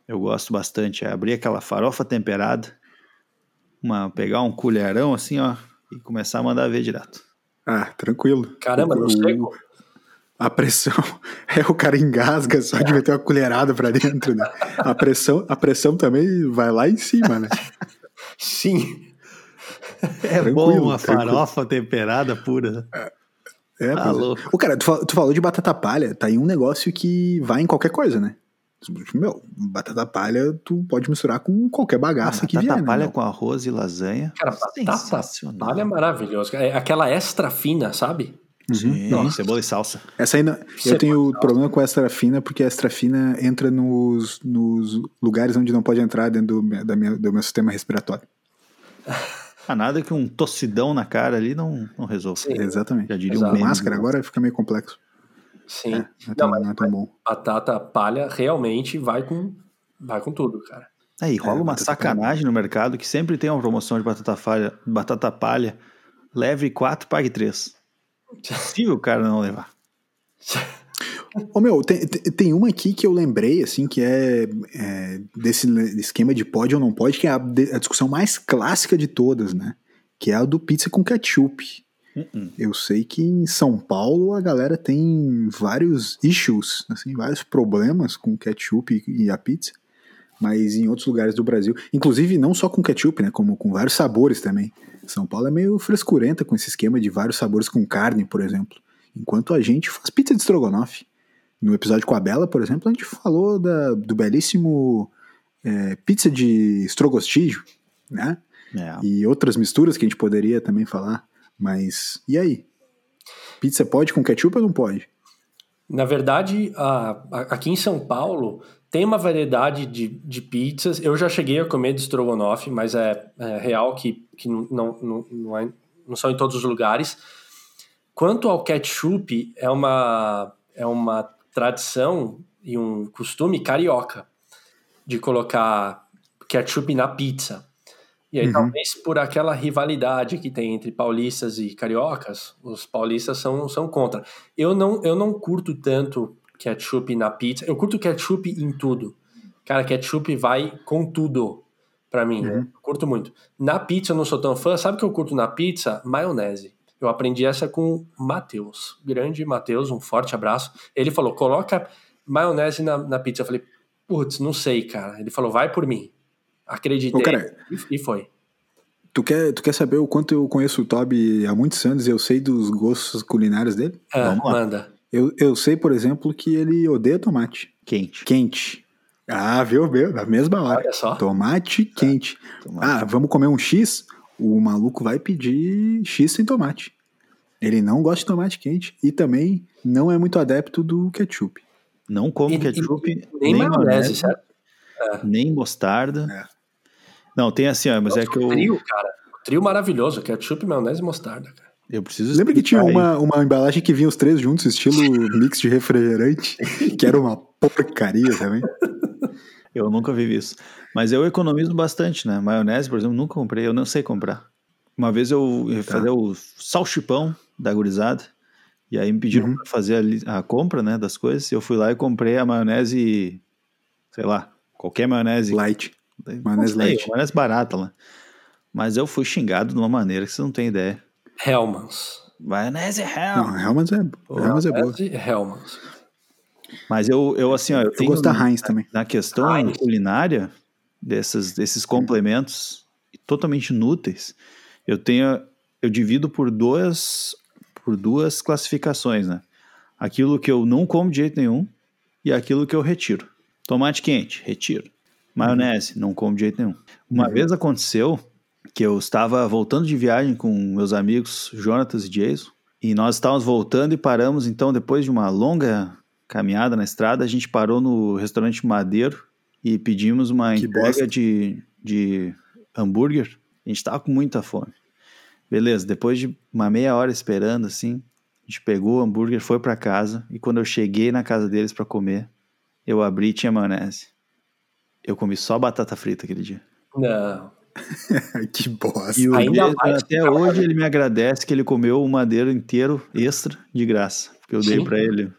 Speaker 3: eu gosto bastante. É abrir aquela farofa temperada, uma, pegar um colherão assim, ó, e começar a mandar ver direto.
Speaker 1: Ah, tranquilo.
Speaker 2: Caramba, não sei.
Speaker 1: A pressão é o cara engasga só de meter uma colherada para dentro, né? A pressão, a pressão também vai lá em cima, né?
Speaker 2: Sim.
Speaker 3: É tranquilo, bom uma farofa temperada pura.
Speaker 1: É, é tá O cara, tu, tu falou de batata palha, tá aí um negócio que vai em qualquer coisa, né? Meu, batata palha tu pode misturar com qualquer bagaça ah, que vier.
Speaker 3: Batata
Speaker 1: né,
Speaker 3: palha com arroz e lasanha.
Speaker 2: Cara, batata palha é maravilhoso. É aquela extra fina, sabe?
Speaker 3: Uhum. Sim, Nossa. cebola e salsa.
Speaker 1: Essa ainda. Eu tenho problema com extra fina, porque a extra fina entra nos, nos lugares onde não pode entrar dentro do, da minha, do meu sistema respiratório.
Speaker 3: Ah, nada que um tossidão na cara ali não, não resolve.
Speaker 1: Sim, exatamente.
Speaker 3: Já diria
Speaker 1: Exato. um máscara agora fica meio complexo.
Speaker 2: Sim. É, não,
Speaker 1: é tão, não, não é tão bom.
Speaker 2: Batata palha realmente vai com, vai com tudo, cara.
Speaker 3: É, e rola é, uma sacanagem palha. no mercado que sempre tem uma promoção de batata palha, batata palha leve 4, pague 3. Se o cara não levar.
Speaker 1: Ô meu, tem, tem uma aqui que eu lembrei, assim, que é, é desse esquema de pode ou não pode, que é a, a, discussão mais clássica de todas, né? Que é a do pizza com ketchup. Uh -uh. Eu sei que em São Paulo a galera tem vários issues, assim, vários problemas com ketchup e a pizza, mas em outros lugares do Brasil, inclusive não só com ketchup, né, como com vários sabores também. São Paulo é meio frescurenta com esse esquema de vários sabores com carne, por exemplo. Enquanto a gente faz pizza de estrogonofe. No episódio com a Bela, por exemplo, a gente falou da, do belíssimo é, pizza de estrogostígio, né? É. E outras misturas que a gente poderia também falar. Mas e aí? Pizza pode com ketchup ou não pode?
Speaker 2: Na verdade, a, a, aqui em São Paulo tem uma variedade de, de pizzas. Eu já cheguei a comer de estrogonofe, mas é, é real que, que não, não, não, é, não são em todos os lugares. Quanto ao ketchup, é uma, é uma tradição e um costume carioca de colocar ketchup na pizza. E aí, uhum. talvez por aquela rivalidade que tem entre paulistas e cariocas, os paulistas são, são contra. Eu não, eu não curto tanto ketchup na pizza. Eu curto ketchup em tudo. Cara, ketchup vai com tudo para mim. Uhum. curto muito. Na pizza eu não sou tão fã. Sabe o que eu curto na pizza? Maionese. Eu aprendi essa com o Matheus. Grande Matheus, um forte abraço. Ele falou: coloca maionese na, na pizza. Eu falei, putz, não sei, cara. Ele falou, vai por mim. Acreditei. Ô, cara, e, e foi.
Speaker 1: Tu quer, tu quer saber o quanto eu conheço o Toby há muitos anos e eu sei dos gostos culinários dele?
Speaker 2: Ah. Manda.
Speaker 1: Eu, eu sei, por exemplo, que ele odeia tomate.
Speaker 3: Quente.
Speaker 1: Quente. Ah, viu, viu? Na mesma hora.
Speaker 2: Olha só.
Speaker 1: Tomate quente. Tomate. Ah, vamos comer um X? o maluco vai pedir X sem tomate. Ele não gosta de tomate quente e também não é muito adepto do ketchup.
Speaker 3: Não come ketchup,
Speaker 2: e, nem, nem maionese, certo?
Speaker 3: É. Nem mostarda. É. Não, tem assim, ó, mas Nossa, é que eu.
Speaker 2: Trio, cara. Trio maravilhoso, ketchup, maionese e mostarda, cara.
Speaker 3: Eu preciso
Speaker 1: Lembra que tinha uma, uma embalagem que vinha os três juntos, estilo mix de refrigerante, que era uma porcaria também?
Speaker 3: Eu nunca vi isso. Mas eu economizo bastante, né? Maionese, por exemplo, nunca comprei, eu não sei comprar. Uma vez eu ia tá. fazer o salchipão da gurizada, e aí me pediram uhum. pra fazer a, a, compra, né, das coisas, eu fui lá e comprei a maionese, sei lá, qualquer maionese.
Speaker 1: Light. Maionese sei, light.
Speaker 3: Maionese barata lá. Mas eu fui xingado de uma maneira que você não tem ideia.
Speaker 2: Hellmann's.
Speaker 3: Maionese Hellmann's.
Speaker 1: Não, Hellmann's é, Hellmann's é boa.
Speaker 2: Hellmann's.
Speaker 3: Mas eu, eu assim, ó, eu, eu tenho.
Speaker 1: gosto da Heinz também.
Speaker 3: Na questão Heinz. culinária, desses, desses complementos totalmente inúteis, eu tenho. Eu divido por duas, por duas classificações, né? Aquilo que eu não como de jeito nenhum e aquilo que eu retiro. Tomate quente, retiro. Maionese, uhum. não como de jeito nenhum. Uma uhum. vez aconteceu que eu estava voltando de viagem com meus amigos Jonatas e Jason E nós estávamos voltando e paramos, então, depois de uma longa caminhada na estrada, a gente parou no restaurante Madeiro e pedimos uma que entrega de, de hambúrguer. A gente estava com muita fome. Beleza, depois de uma meia hora esperando, assim, a gente pegou o hambúrguer, foi para casa. E quando eu cheguei na casa deles para comer, eu abri e tinha maionese. Eu comi só batata frita aquele dia.
Speaker 2: Não.
Speaker 1: que bosta.
Speaker 3: E Ainda mais, até hoje ele me agradece que ele comeu o madeiro inteiro extra de graça, porque eu Sim. dei para ele.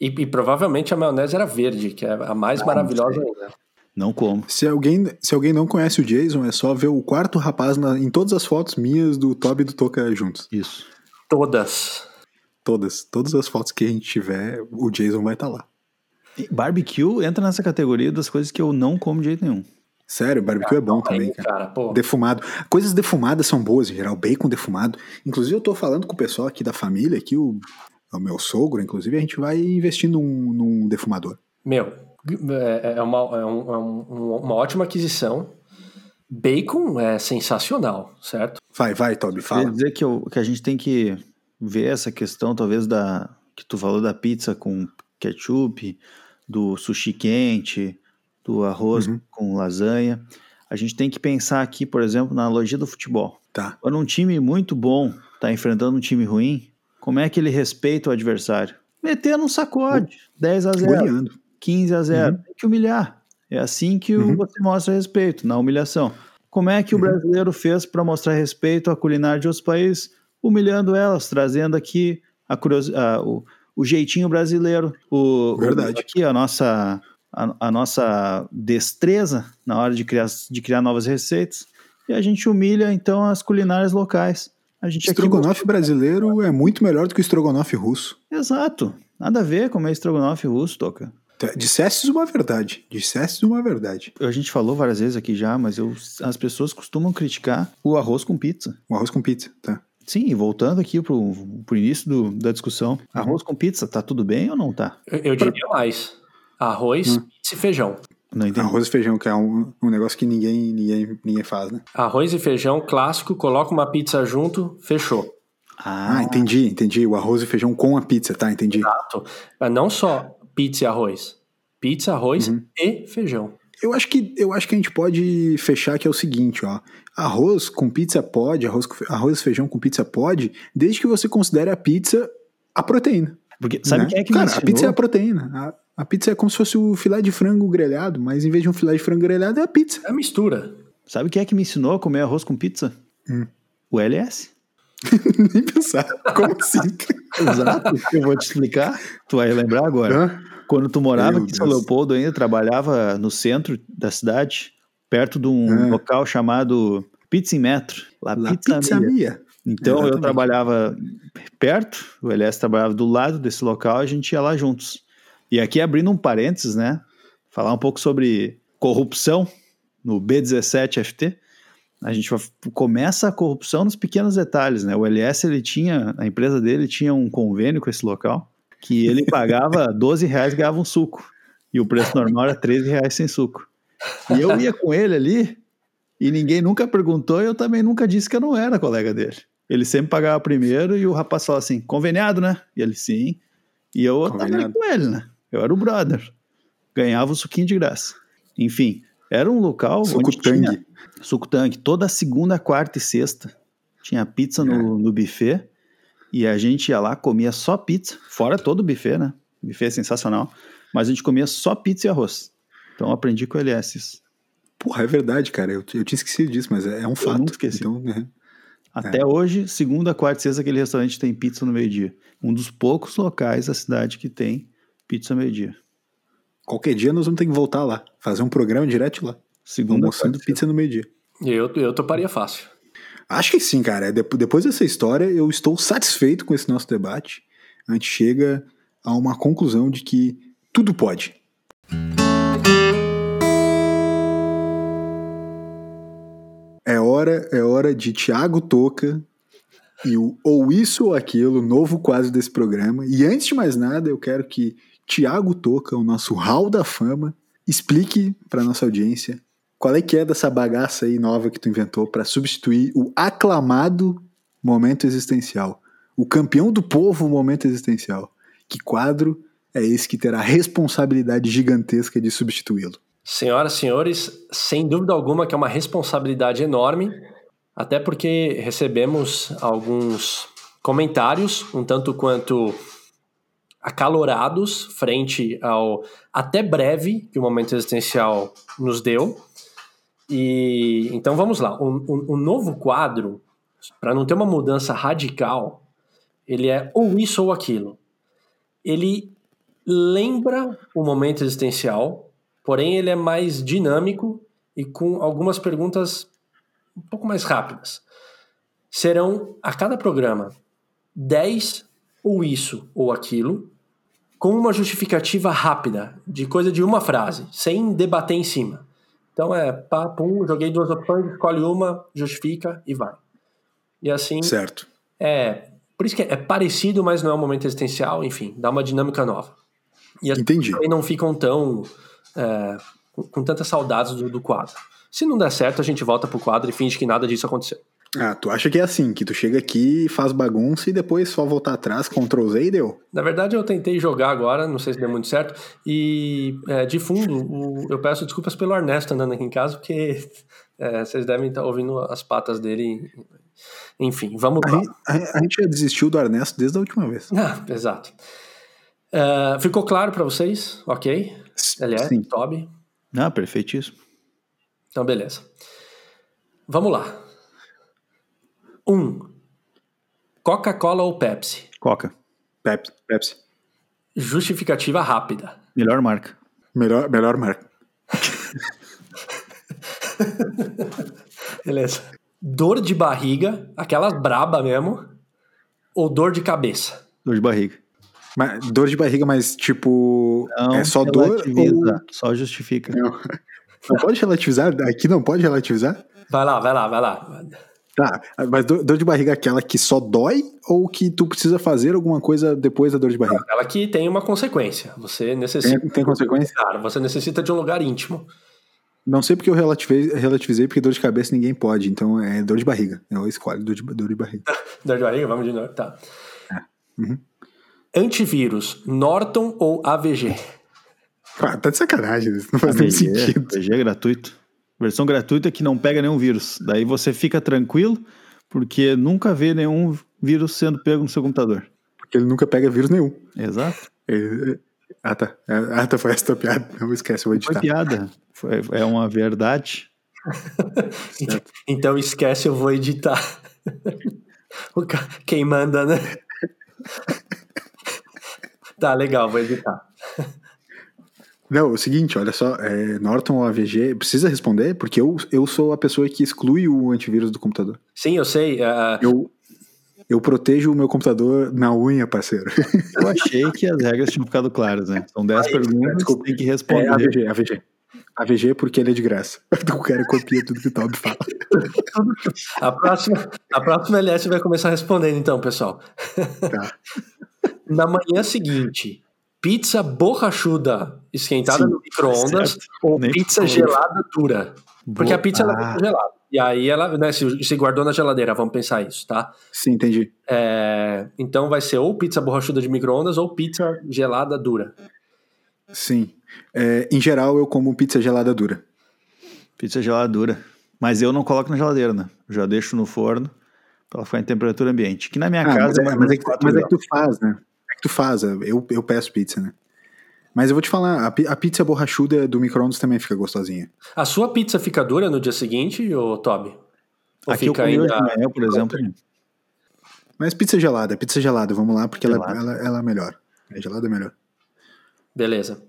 Speaker 2: E, e, provavelmente a maionese era verde, que é a mais ah, maravilhosa ainda.
Speaker 3: Não como.
Speaker 1: Se alguém, se alguém não conhece o Jason, é só ver o quarto rapaz na, em todas as fotos minhas do Toby e do Toca juntos.
Speaker 3: Isso.
Speaker 2: Todas.
Speaker 1: Todas. Todas as fotos que a gente tiver, o Jason vai estar tá lá.
Speaker 3: Barbecue entra nessa categoria das coisas que eu não como de jeito nenhum.
Speaker 1: Sério, barbecue é bom também, cara. cara defumado. Coisas defumadas são boas em geral, bacon defumado. Inclusive, eu tô falando com o pessoal aqui da família, aqui, o, o meu sogro, inclusive, a gente vai investir num, num defumador.
Speaker 2: Meu, é, é, uma, é, um, é um, uma ótima aquisição. Bacon é sensacional, certo?
Speaker 1: Vai, vai, Toby, fala.
Speaker 3: Quer dizer que, eu, que a gente tem que ver essa questão, talvez, da que tu falou da pizza com ketchup, do sushi quente, do arroz uhum. com lasanha. A gente tem que pensar aqui, por exemplo, na analogia do futebol.
Speaker 1: Tá.
Speaker 3: Quando um time muito bom está enfrentando um time ruim, como é que ele respeita o adversário? Metendo um sacode, uh, 10 a 0, Olhando. 15 a 0. Uhum. Tem que humilhar. É assim que uhum. você mostra respeito, na humilhação. Como é que o uhum. brasileiro fez para mostrar respeito à culinária de outros países? Humilhando elas, trazendo aqui a curiosi- a, o, o jeitinho brasileiro. O,
Speaker 1: Verdade.
Speaker 3: O, aqui a nossa a, a, nossa destreza na hora de criar, de criar novas receitas e a gente humilha então as culinárias locais. A gente
Speaker 1: estrogonofe aqui... brasileiro é muito melhor do que o estrogonofe russo.
Speaker 3: Exato. Nada a ver com o estrogonofe russo, Toca.
Speaker 1: Dissestes uma verdade. Dissestes uma verdade.
Speaker 3: A gente falou várias vezes aqui já, mas eu, as pessoas costumam criticar o arroz com pizza.
Speaker 1: O arroz com pizza, tá.
Speaker 3: Sim, e voltando aqui pro, pro início do, da discussão, arroz com pizza, tá tudo bem ou não tá?
Speaker 2: Eu, eu diria mais. Arroz, hum. pizza e feijão.
Speaker 1: Não entendi. Arroz e feijão, que é um, um negócio que ninguém, ninguém, ninguém faz, né?
Speaker 2: Arroz e feijão clássico, coloca uma pizza junto, fechou.
Speaker 1: Ah, entendi, entendi. O arroz e feijão com a pizza, tá? Entendi.
Speaker 2: Exato. Mas não só pizza e arroz. Pizza, arroz uhum. e feijão.
Speaker 1: Eu acho, que, eu acho que a gente pode fechar que é o seguinte, ó. Arroz com pizza pode, arroz, arroz e feijão com pizza pode, desde que você considere a pizza a proteína.
Speaker 3: Porque sabe né? quem é que
Speaker 1: Cara, a pizza é a proteína. A, a pizza é como se fosse o filé de frango grelhado, mas em vez de um filé de frango grelhado é a pizza.
Speaker 2: É a mistura.
Speaker 3: Sabe quem é que me ensinou a comer arroz com pizza?
Speaker 1: Hum.
Speaker 3: O LS.
Speaker 1: Nem pensar. Como assim?
Speaker 3: Exato. Eu vou te explicar. Tu vai lembrar agora. Hã? Quando tu morava Meu aqui em São Leopoldo ainda, trabalhava no centro da cidade, perto de um Hã? local chamado Pizza em Metro.
Speaker 1: La, La Pizza, Pizza Mia. Mia.
Speaker 3: Então Exatamente. eu trabalhava perto, o LS trabalhava do lado desse local, a gente ia lá juntos. E aqui abrindo um parênteses, né? Falar um pouco sobre corrupção no B17FT. A gente começa a corrupção nos pequenos detalhes, né? O LS ele tinha, a empresa dele tinha um convênio com esse local que ele pagava 12 reais e ganhava um suco. E o preço normal era 13 reais sem suco. E eu ia com ele ali e ninguém nunca perguntou e eu também nunca disse que eu não era colega dele. Ele sempre pagava primeiro e o rapaz falava assim, conveniado, né? E ele, sim. E eu tava com ele, né? Eu era o brother. Ganhava o suquinho de graça. Enfim, era um local
Speaker 1: suco onde tangue. tinha
Speaker 3: suco tangue. Toda segunda, quarta e sexta tinha pizza no, é. no buffet. E a gente ia lá, comia só pizza. Fora todo o buffet, né? O buffet é sensacional. Mas a gente comia só pizza e arroz. Então eu aprendi com o LS isso.
Speaker 1: Porra, é verdade, cara. Eu, eu tinha esquecido disso, mas é, é um fato. Eu
Speaker 3: nunca esqueci. Então, é. Até é. hoje, segunda, quarta e sexta, aquele restaurante tem pizza no meio-dia um dos poucos locais da cidade que tem pizza meio-dia.
Speaker 1: Qualquer dia nós vamos ter que voltar lá, fazer um programa direto lá.
Speaker 3: Segunda
Speaker 1: Almoçando pizza no meio-dia.
Speaker 2: Eu, eu toparia fácil.
Speaker 1: Acho que sim, cara. Depois dessa história, eu estou satisfeito com esse nosso debate. A gente chega a uma conclusão de que tudo pode. É hora, é hora de Tiago Toca e o Ou Isso ou Aquilo, novo quadro desse programa. E antes de mais nada, eu quero que Tiago Toca, o nosso hall da fama, explique para nossa audiência qual é que é dessa bagaça aí nova que tu inventou para substituir o aclamado momento existencial. o campeão do povo momento existencial. Que quadro é esse que terá a responsabilidade gigantesca de substituí-lo?
Speaker 2: Senhoras e senhores, sem dúvida alguma que é uma responsabilidade enorme, até porque recebemos alguns comentários um tanto quanto acalorados frente ao até breve que o momento existencial nos deu. E então vamos lá, um, um, um novo quadro, para não ter uma mudança radical, ele é ou isso ou aquilo. Ele lembra o momento existencial, porém ele é mais dinâmico e com algumas perguntas um pouco mais rápidas. Serão a cada programa 10 ou isso ou aquilo, com uma justificativa rápida, de coisa de uma frase, sem debater em cima. Então é pá, pum, joguei duas opções, escolhe uma, justifica e vai. E assim.
Speaker 1: Certo.
Speaker 2: É. Por isso que é, é parecido, mas não é um momento existencial, enfim, dá uma dinâmica nova. E as
Speaker 1: Entendi.
Speaker 2: também não ficam tão. É, com, com tantas saudades do, do quadro. Se não der certo, a gente volta pro quadro e finge que nada disso aconteceu.
Speaker 1: Ah, tu acha que é assim, que tu chega aqui, faz bagunça e depois só voltar atrás, Ctrl Z e deu?
Speaker 2: Na verdade, eu tentei jogar agora, não sei se deu muito certo, e é, de fundo, o, eu peço desculpas pelo Ernesto andando aqui em casa, porque é, vocês devem estar ouvindo as patas dele. Enfim, vamos
Speaker 1: a
Speaker 2: lá.
Speaker 1: Gente, a, a, gente já desistiu do Ernesto desde a última vez.
Speaker 2: Ah, exato. Uh, ficou claro para vocês? Ok? Ele é,
Speaker 1: Sim.
Speaker 2: Toby?
Speaker 3: Ah, perfeitíssimo.
Speaker 2: Então, beleza. Vamos lá. Um. Coca-Cola ou Pepsi?
Speaker 3: Coca.
Speaker 1: Pepsi. Pepsi.
Speaker 2: Justificativa rápida.
Speaker 3: Melhor marca.
Speaker 1: Melhor, melhor marca.
Speaker 2: Beleza. Dor de barriga, aquelas braba mesmo, ou dor de cabeça?
Speaker 3: Dor de barriga.
Speaker 1: Mas, dor de barriga, mas tipo.
Speaker 3: Não,
Speaker 1: é só dor?
Speaker 3: Ou... Só justifica.
Speaker 1: Não. não pode relativizar? Aqui não pode relativizar?
Speaker 2: Vai lá, vai lá, vai lá.
Speaker 1: Tá, mas dor, de barriga é aquela que só dói ou que tu precisa fazer alguma coisa depois da dor de barriga?
Speaker 2: Aquela que tem uma consequência. Você necessita.
Speaker 1: Tem, tem consequência?
Speaker 2: Claro, você necessita de um lugar íntimo.
Speaker 1: Não sei porque eu relativizei, relativizei, porque dor de cabeça ninguém pode, então é dor de barriga. Eu escolho dor de, dor de barriga.
Speaker 2: dor de barriga, vamos de novo, tá.
Speaker 1: É. Uhum.
Speaker 2: Antivírus, Norton ou AVG?
Speaker 1: Ah, tá de sacanagem, isso não faz nenhum sentido.
Speaker 3: AVG é gratuito. Versão gratuita que não pega nenhum vírus. Daí você fica tranquilo, porque nunca vê nenhum vírus sendo pego no seu computador.
Speaker 1: Porque ele nunca pega vírus nenhum.
Speaker 3: Exato.
Speaker 1: Ele... Ah, tá. Ah, tá, foi essa piada. Não esquece, eu vou editar.
Speaker 3: Foi piada. Foi, é uma verdade.
Speaker 2: então esquece, eu vou editar. Quem manda, né? tá, legal, vou editar.
Speaker 1: Não, é o seguinte, olha só, é, Norton ou AVG, precisa responder, porque eu, eu sou a pessoa que exclui o antivírus do computador.
Speaker 2: Sim, eu sei. Uh...
Speaker 1: Eu, eu protejo o meu computador na unha, parceiro.
Speaker 3: Eu achei que as regras tinham ficado claras, né? São 10 perguntas, desculpa, tem que responder. É
Speaker 1: AVG, AVG. AVG porque ele é de graça. O cara copia tudo que o Toby fala.
Speaker 2: A próxima, a próxima LS vai começar respondendo, então, pessoal.
Speaker 1: Tá.
Speaker 2: Na manhã seguinte, pizza borrachuda esquentada Sim, no micro-ondas ou Nem pizza gelada dura? Porque a pizza ah. ela é gelada. E aí ela né, se, se, guardou na geladeira, vamos pensar isso, tá?
Speaker 1: Sim, entendi.
Speaker 2: É, então vai ser ou pizza borrachuda de micro-ondas ou pizza gelada dura.
Speaker 1: Sim. É, em geral, eu como pizza gelada dura.
Speaker 3: Pizza gelada dura. Mas eu não coloco na geladeira, né? Eu já deixo no forno pra ela ficar em temperatura ambiente. Que na minha ah, casa.
Speaker 1: Mas, é, mas, é, que, mas é que tu faz, né? É que tu faz. Eu, eu peço pizza, né? Mas eu vou te falar, a, pizza borrachuda do micro-ondas também fica gostosinha.
Speaker 2: A sua pizza fica dura no dia seguinte, ou Toby?
Speaker 3: Ou Aqui fica eu comi de manhã, por exemplo.
Speaker 1: Mas pizza gelada, pizza gelada, vamos lá, porque ela, ela, ela, é melhor. É gelada é melhor.
Speaker 2: Beleza.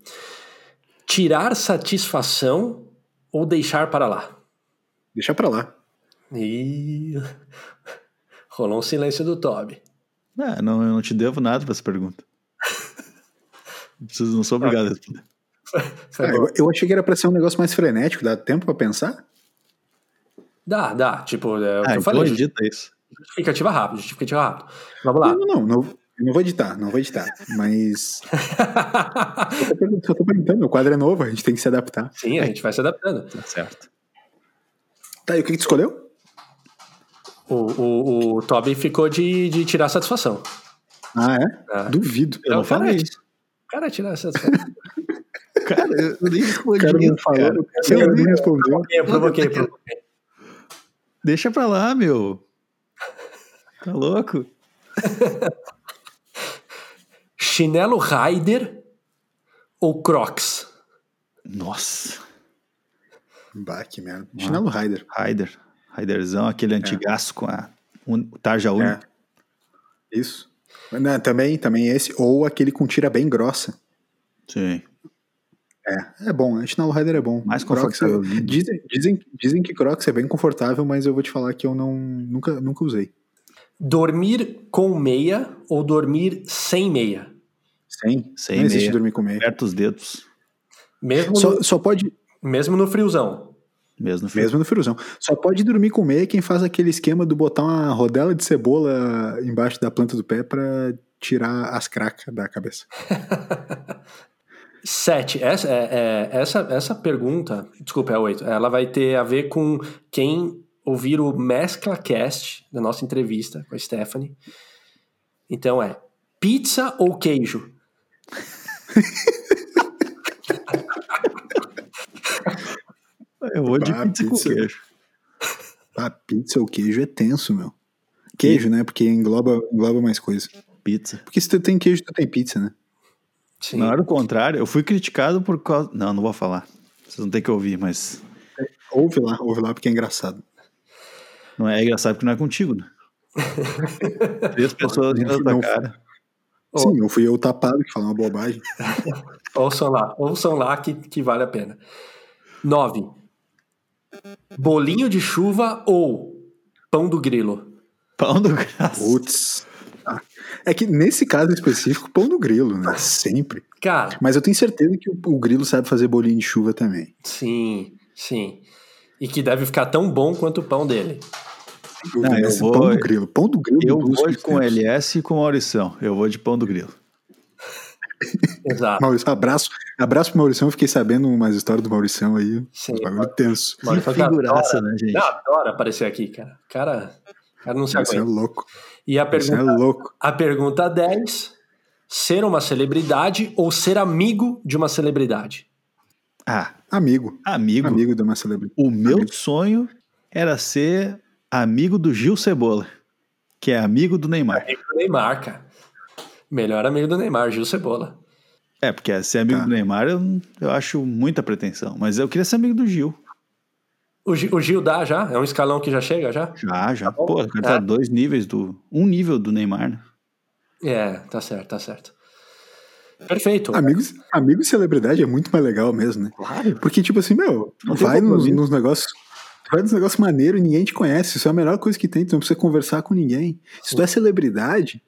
Speaker 2: Tirar satisfação ou deixar para lá?
Speaker 1: Deixar para lá.
Speaker 2: Ih, rolou um silêncio do Toby.
Speaker 3: Não, não, eu não te devo nada para essa pergunta. Não sou obrigado a responder.
Speaker 1: Ah, eu, eu, achei que era pra ser um negócio mais frenético, dá tempo pra pensar?
Speaker 2: Dá, dá. Tipo, é o
Speaker 3: ah,
Speaker 2: que eu
Speaker 3: então
Speaker 2: falei.
Speaker 3: Edita isso.
Speaker 2: Justificativa rápido, justificativa rápido. Vamos lá.
Speaker 1: Não, não, não, não vou editar, não vou editar. Mas. só, tô, perguntando, o quadro é novo, a gente tem que se adaptar.
Speaker 2: Sim, a gente vai se adaptando.
Speaker 3: Tá certo.
Speaker 1: Tá, e o que, que tu escolheu?
Speaker 2: O, o, o Toby ficou de, de tirar satisfação.
Speaker 1: Ah, é? Ah. Duvido.
Speaker 2: Eu não falei isso. Cara, tirar satisfação.
Speaker 3: cara, eu nem respondi.
Speaker 1: Cara, não falou. Cara. Cara, nem respondeu.
Speaker 2: Eu provoquei, eu provoquei.
Speaker 3: Deixa pra lá, meu. Tá louco?
Speaker 2: Chinelo Raider ou Crocs?
Speaker 3: Nossa.
Speaker 1: Bah, que merda. Chinelo Raider.
Speaker 3: Raider. Raiderzão, aquele é. antigaço com a un... tarja única.
Speaker 1: É. Isso. Não, também, também esse, ou aquele com tira bem grossa.
Speaker 3: Sim.
Speaker 1: É, é bom, a Chinelo Rider é bom.
Speaker 3: Mais confortável.
Speaker 1: Crocs, dizem, dizem, dizem que Crocs é bem confortável, mas eu vou te falar que eu não, nunca, nunca usei.
Speaker 2: Dormir com meia ou dormir sem meia?
Speaker 1: Sem,
Speaker 3: sem não
Speaker 1: existe dormir com meia.
Speaker 3: Aperta os dedos.
Speaker 2: Mesmo
Speaker 1: só,
Speaker 2: no,
Speaker 1: só pode...
Speaker 2: Mesmo no friozão.
Speaker 3: Mesmo no.
Speaker 1: Mesmo no friozão. Só pode dormir com meia quem faz aquele esquema do botar uma rodela de cebola embaixo da planta do pé para tirar as cracas da cabeça.
Speaker 2: Sete. Essa, é, é, essa, essa pergunta, desculpa, é oito. Ela vai ter a ver com quem ouvir o MesclaCast da nossa entrevista com a Stephanie. Então é pizza ou queijo?
Speaker 3: Eu vou de pizza, pizza, com queijo.
Speaker 1: Ah, pizza ou queijo é tenso, meu. Queijo, né? Porque engloba, engloba mais coisa.
Speaker 3: Pizza.
Speaker 1: Porque se tu tem queijo, tu tem pizza, né?
Speaker 3: Sim. Não era o contrário. Eu fui criticado por causa. Não, não vou falar. Vocês não tem que ouvir, mas.
Speaker 1: Ouve lá, ouve lá, porque é engraçado.
Speaker 3: Não é engraçado porque não é contigo, né? Três pessoas rindo da tua cara.
Speaker 1: Sim, não fui eu tapado que falou uma bobagem.
Speaker 2: ouçam lá, ouçam lá que, que vale a pena. Nove. Bolinho de chuva ou pão do grilo?
Speaker 3: Pão do grilo.
Speaker 1: Putz. É que nesse caso específico, pão do grilo, né? Sempre.
Speaker 2: Cara.
Speaker 1: Mas eu tenho certeza que o, o grilo sabe fazer bolinho de chuva também.
Speaker 2: Sim, sim. E que deve ficar tão bom quanto o pão dele.
Speaker 3: Não, eu vou,
Speaker 1: pão do grilo. Pão do grilo.
Speaker 3: Eu vou com tempos. LS e com Maurição. Eu vou de pão do grilo.
Speaker 2: Exato.
Speaker 1: Maurício, abraço, abraço pro Maurição. Eu fiquei sabendo umas histórias do Maurição aí.
Speaker 2: Sim.
Speaker 1: Um bagulho tenso.
Speaker 3: Que figuraça, adora, né, gente?
Speaker 2: Eu adoro aparecer aqui, cara. Cara, cara não se
Speaker 1: aguenta. é louco.
Speaker 2: E a pergunta,
Speaker 1: é louco.
Speaker 2: a pergunta 10: ser uma celebridade ou ser amigo de uma celebridade?
Speaker 1: Ah, amigo.
Speaker 3: Amigo.
Speaker 1: Amigo de uma celebridade.
Speaker 3: O meu
Speaker 1: amigo.
Speaker 3: sonho era ser amigo do Gil Cebola, que é amigo do Neymar.
Speaker 2: Amigo do Neymar, cara. Melhor amigo do Neymar, Gil Cebola.
Speaker 3: É, porque ser amigo tá. do Neymar eu, eu acho muita pretensão, mas eu queria ser amigo do Gil.
Speaker 2: O Gil, o Gil dá já? É um escalão que já chega já?
Speaker 3: Já, já. Tá Pô, cara tá é. dois níveis do. Um nível do Neymar, né?
Speaker 2: É, tá certo, tá certo. Perfeito.
Speaker 1: Amigos, amigos celebridade é muito mais legal mesmo, né?
Speaker 2: Claro.
Speaker 1: Porque, tipo assim, meu, não vai nos, nos negócios. Vai nos negócios maneiros e ninguém te conhece. Isso é a melhor coisa que tem. Tu não precisa conversar com ninguém. Se tu é celebridade,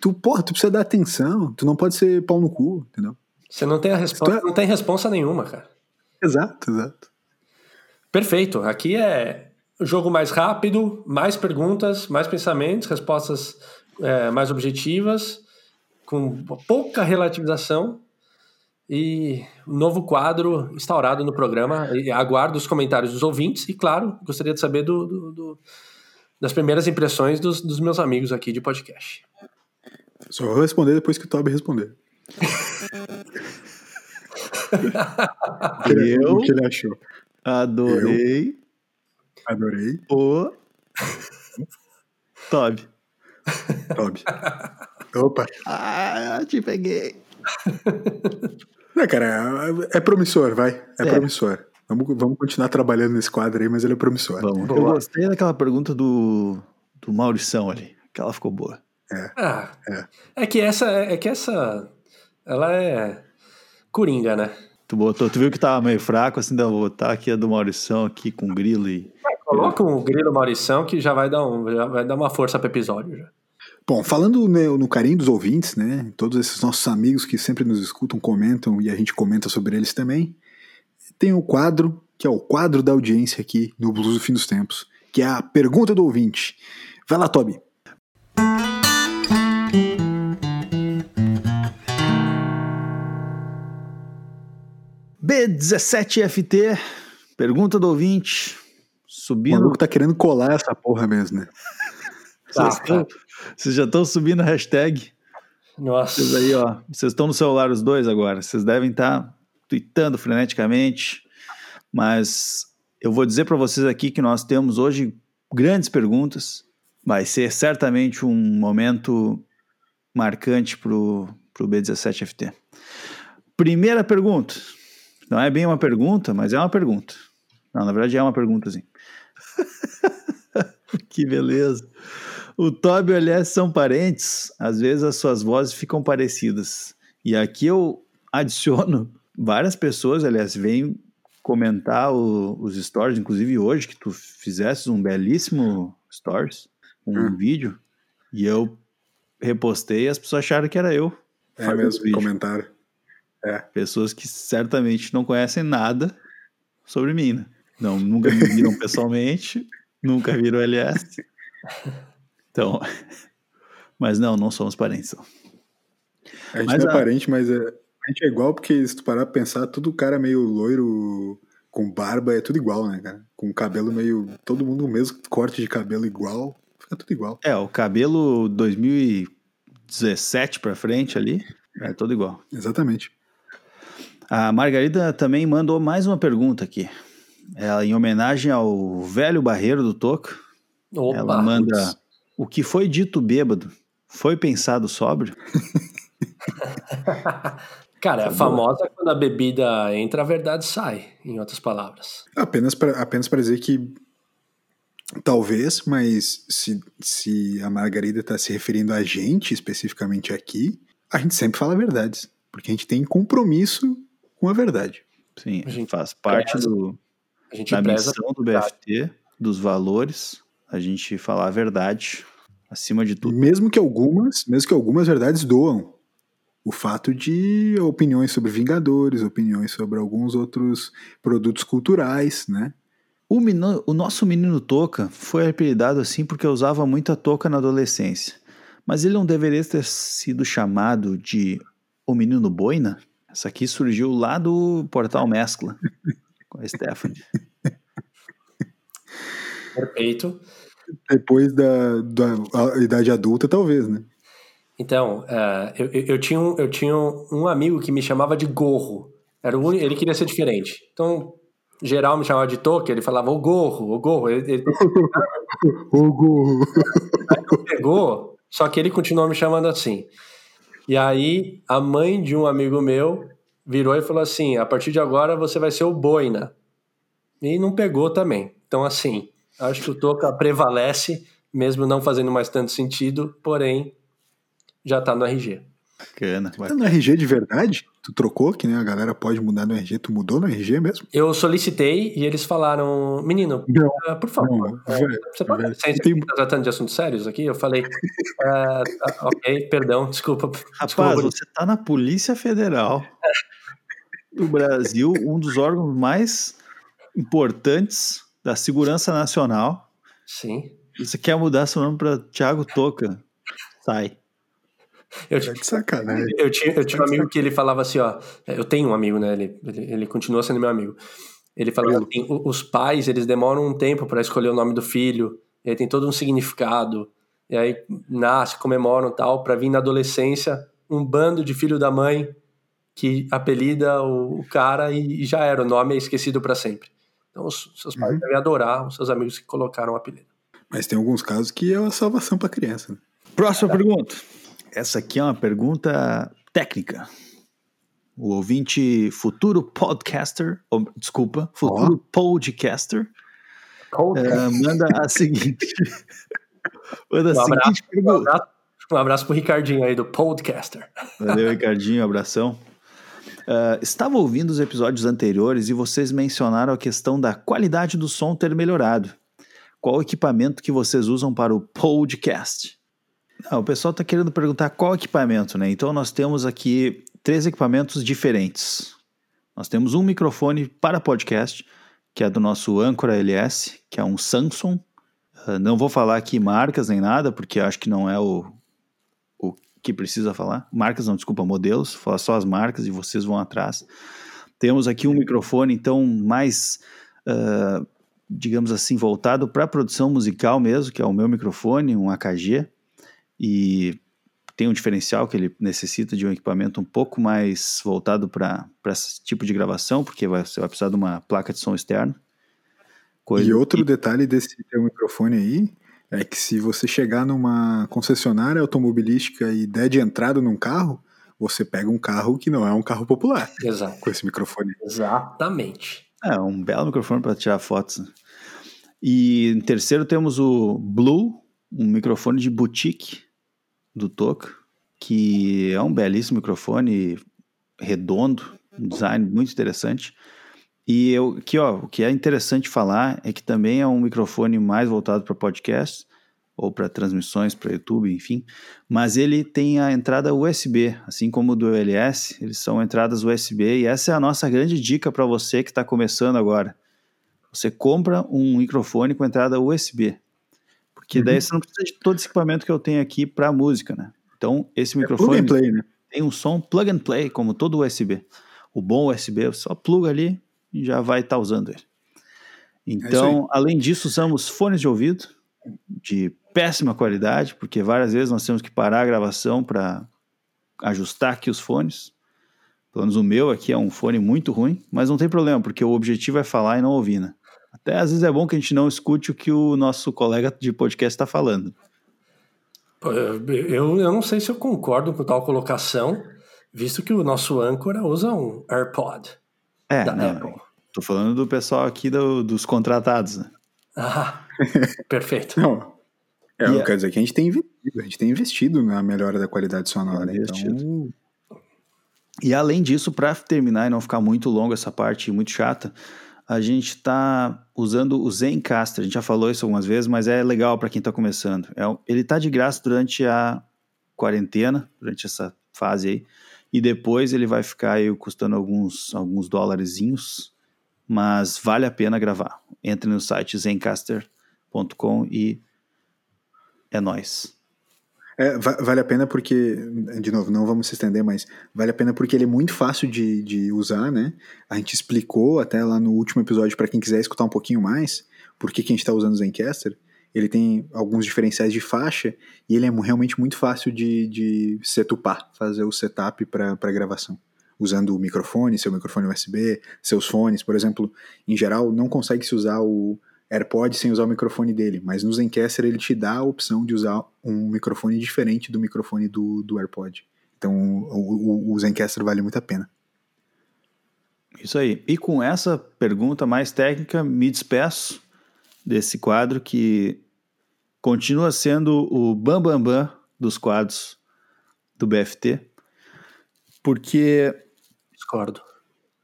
Speaker 1: tu, porra, tu precisa dar atenção. Tu não pode ser pau no cu, entendeu?
Speaker 2: Você não tem a resposta, é... não tem resposta nenhuma, cara.
Speaker 1: Exato, exato.
Speaker 2: Perfeito. Aqui é o jogo mais rápido, mais perguntas, mais pensamentos, respostas é, mais objetivas, com pouca relativização e um novo quadro instaurado no programa. E aguardo os comentários dos ouvintes e, claro, gostaria de saber do, do, do, das primeiras impressões dos, dos, meus amigos aqui de podcast.
Speaker 1: Só vou responder depois que o Toby responder.
Speaker 3: eu,
Speaker 1: o que ele achou?
Speaker 3: Adorei.
Speaker 1: Eu adorei.
Speaker 3: O Toby.
Speaker 1: Toby. Opa.
Speaker 3: Ah, te peguei.
Speaker 1: É, cara, é, promissor, vai. É, é, promissor. Vamos, vamos continuar trabalhando nesse quadro aí, mas ele é promissor.
Speaker 3: Vamos. Eu gostei daquela pergunta do, do Maurição ali. Aquela ficou boa.
Speaker 1: É.
Speaker 2: Ah, é. é que essa, é que essa, ela é coringa, né?
Speaker 3: Tu botou, tu viu que tava meio fraco, assim, da botar aqui a do Maurição aqui com grilo e.
Speaker 2: Coloca o um grilo Maurição que já vai dar, um, já vai dar uma força pro episódio já.
Speaker 1: Bom, falando no, no, carinho dos ouvintes, né? Todos esses nossos amigos que sempre nos escutam, comentam e a gente comenta sobre eles também. Tem o um quadro, que é o quadro da audiência aqui no Blues do Fim dos Tempos, que é a pergunta do ouvinte. Vai lá, Toby.
Speaker 3: B17FT, pergunta do ouvinte. Subindo. O
Speaker 1: maluco tá querendo colar essa porra mesmo, né?
Speaker 3: Tá, vocês, tá. vocês já estão subindo a hashtag.
Speaker 2: Nossa.
Speaker 3: Vocês aí, ó. Vocês estão no celular os dois agora. Vocês devem estar tá tweetando freneticamente. Mas eu vou dizer para vocês aqui que nós temos hoje grandes perguntas. Vai ser certamente um momento marcante para o B17FT. Primeira pergunta. Não é bem uma pergunta, mas é uma pergunta. Não, na verdade é uma pergunta, sim. que beleza. O Toby e o LS são parentes, às vezes as suas vozes ficam parecidas. E aqui eu adiciono várias pessoas, aliás, vêm comentar o, os stories, inclusive hoje, que tu fizesse um belíssimo stories, um hum. vídeo, e eu repostei e as pessoas acharam que era eu.
Speaker 1: É mesmo, comentário.
Speaker 3: É. Pessoas que certamente não conhecem nada sobre mim, né? Não, nunca me viram pessoalmente, nunca viram LS. Então, mas não, não somos parentes.
Speaker 1: A gente mas não é a... parente, mas é, a gente é igual porque se tu parar pra pensar, tudo cara meio loiro, com barba, é tudo igual, né, cara? Com cabelo meio. Todo mundo o mesmo corte de cabelo igual, fica tudo igual.
Speaker 3: É, o cabelo 2017 pra frente ali, é tudo igual.
Speaker 1: Exatamente.
Speaker 3: A Margarida também mandou mais uma pergunta aqui. Ela, em homenagem ao velho barreiro do Toco, Opa, ela manda. O que foi dito bêbado foi pensado sóbrio?
Speaker 2: Cara, é tá famosa quando a bebida entra, a verdade sai, em outras palavras.
Speaker 1: Apenas para apenas dizer que talvez, mas se, se a Margarida está se referindo a gente especificamente aqui, a gente sempre fala verdades, porque a gente tem compromisso com a verdade.
Speaker 3: Sim, a gente faz parte preza, do, a gente da missão do BFT, dos valores, a gente falar a verdade acima de tudo.
Speaker 1: Mesmo que algumas, mesmo que algumas verdades doam. O fato de opiniões sobre Vingadores, opiniões sobre alguns outros produtos culturais, né?
Speaker 3: O, menino, o nosso menino Toca foi apelidado assim porque usava muita touca na adolescência. Mas ele não deveria ter sido chamado de o menino Boina? Essa aqui surgiu lá do Portal Mescla, com a Stephanie.
Speaker 2: Perfeito.
Speaker 1: Depois da, da idade adulta, talvez, né?
Speaker 2: Então, uh, eu, eu, tinha um, eu tinha um amigo que me chamava de Gorro. Era o ele queria ser diferente. Então, geral me chamava de Toque, ele falava o Gorro, o Gorro. Ele, ele...
Speaker 1: o Gorro.
Speaker 2: Aí pegou, só que ele continuou me chamando assim. E aí a mãe de um amigo meu virou e falou assim: a partir de agora você vai ser o Boina. E não pegou também. Então, assim, acho que o Toca prevalece, mesmo não fazendo mais tanto sentido, porém já tá no RG.
Speaker 3: Bacana.
Speaker 1: Tá no RG de verdade? Tu trocou, que né, a galera pode mudar no RG, tu mudou no RG mesmo?
Speaker 2: Eu solicitei e eles falaram, menino, não, uh, por favor, não, velho, você pode velho, tem... tá tratando de assuntos sérios aqui? Eu falei, uh, ok, perdão, desculpa.
Speaker 3: Rapaz, desculpa. você tá na Polícia Federal do Brasil, um dos órgãos mais importantes da segurança nacional.
Speaker 2: Sim.
Speaker 3: Você quer mudar seu nome para Thiago Toca? Sai.
Speaker 2: Eu, tinha, sacanagem. Eu tinha, eu tinha um amigo que ele falava assim, ó. Eu tenho um amigo, né? Ele, ele, ele continua sendo meu amigo. Ele falava assim: os pais, eles demoram um tempo para escolher o nome do filho, e aí tem todo um significado. E aí nasce, comemoram tal, para vir na adolescência um bando de filho da mãe que apelida o, cara e, e já era, o nome é esquecido para sempre. Então os seus pais uhum. devem adorar os seus amigos que colocaram o apelido.
Speaker 1: Mas tem alguns casos que é uma salvação para criança. Né?
Speaker 3: Próxima é. pergunta. Essa aqui é uma pergunta técnica. O ouvinte futuro podcaster, ou, desculpa, futuro oh. podcaster, uh, manda a seguinte.
Speaker 2: manda um a abraço, seguinte pergunta. Um abraço, um abraço pro Ricardinho aí do podcaster.
Speaker 3: Valeu, Ricardinho, abração. Uh, estava ouvindo os episódios anteriores e vocês mencionaram a questão da qualidade do som ter melhorado. Qual o equipamento que vocês usam para o podcast? O pessoal está querendo perguntar qual equipamento, né? Então nós temos aqui três equipamentos diferentes. Nós temos um microfone para podcast, que é do nosso Anchor LS, que é um Samsung. Uh, não vou falar aqui marcas nem nada, porque acho que não é o, o que precisa falar. Marcas não, desculpa, modelos. Vou falar só as marcas e vocês vão atrás. Temos aqui um microfone, então, mais uh, digamos assim, voltado para produção musical mesmo, que é o meu microfone, um AKG, e tem um diferencial que ele necessita de um equipamento um pouco mais voltado para esse tipo de gravação, porque vai, você vai precisar de uma placa de som externa.
Speaker 1: Coisa e outro que... detalhe desse teu microfone aí é que se você chegar numa concessionária automobilística e der de entrada num carro, você pega um carro que não é um carro popular.
Speaker 2: Exato.
Speaker 1: Com esse microfone.
Speaker 2: Exatamente.
Speaker 3: É, um belo microfone para tirar fotos. E em terceiro temos o Blue, um microfone de boutique do Toca, que é um belíssimo microfone redondo, um design muito interessante. E eu, aqui, ó, o que é interessante falar é que também é um microfone mais voltado para podcast ou para transmissões para YouTube, enfim, mas ele tem a entrada USB, assim como o do LS, eles são entradas USB e essa é a nossa grande dica para você que está começando agora. Você compra um microfone com entrada USB, porque uhum. daí você não precisa de todo esse equipamento que eu tenho aqui para música, né? Então esse é microfone
Speaker 1: play, né?
Speaker 3: tem um som plug and play, como todo USB. O bom USB, você só pluga ali, e já vai estar tá usando ele. Então, é além disso, usamos fones de ouvido de péssima qualidade, porque várias vezes nós temos que parar a gravação para ajustar aqui os fones. Pelo menos o meu aqui é um fone muito ruim, mas não tem problema, porque o objetivo é falar e não ouvir, né? Até às vezes é bom que a gente não escute o que o nosso colega de podcast está falando.
Speaker 2: Eu, eu não sei se eu concordo com tal colocação, visto que o nosso âncora usa um AirPod.
Speaker 3: É, da não, Apple. Tô falando do pessoal aqui do, dos contratados, né?
Speaker 2: Ah, perfeito.
Speaker 1: não, é, yeah. quer dizer que a gente tem investido, a gente tem investido na melhora da qualidade sonora, então...
Speaker 3: E além disso, para terminar e não ficar muito longo essa parte, muito chata, a gente está usando o Zencaster. A gente já falou isso algumas vezes, mas é legal para quem está começando. É, ele está de graça durante a quarentena, durante essa fase aí. E depois ele vai ficar aí custando alguns, alguns dólarzinhos, mas vale a pena gravar. Entre no site zencaster.com e é nóis.
Speaker 1: É, vale a pena porque, de novo, não vamos se estender, mas vale a pena porque ele é muito fácil de, de usar, né? A gente explicou até lá no último episódio, para quem quiser escutar um pouquinho mais, por que, a gente está usando o Zencaster ele tem alguns diferenciais de faixa e ele é realmente muito fácil de, de setupar, fazer o setup para gravação. Usando o microfone, seu microfone USB, seus fones, por exemplo, em geral, não consegue se usar o AirPod sem usar o microfone dele, mas no Zencaster ele te dá a opção de usar um microfone diferente do microfone do, do AirPod. Então o, o, o Zencaster vale muito a pena.
Speaker 3: Isso aí. E com essa pergunta mais técnica, me despeço desse quadro que continua sendo o bambambam bam, bam dos quadros do BFT, porque...
Speaker 2: Discordo.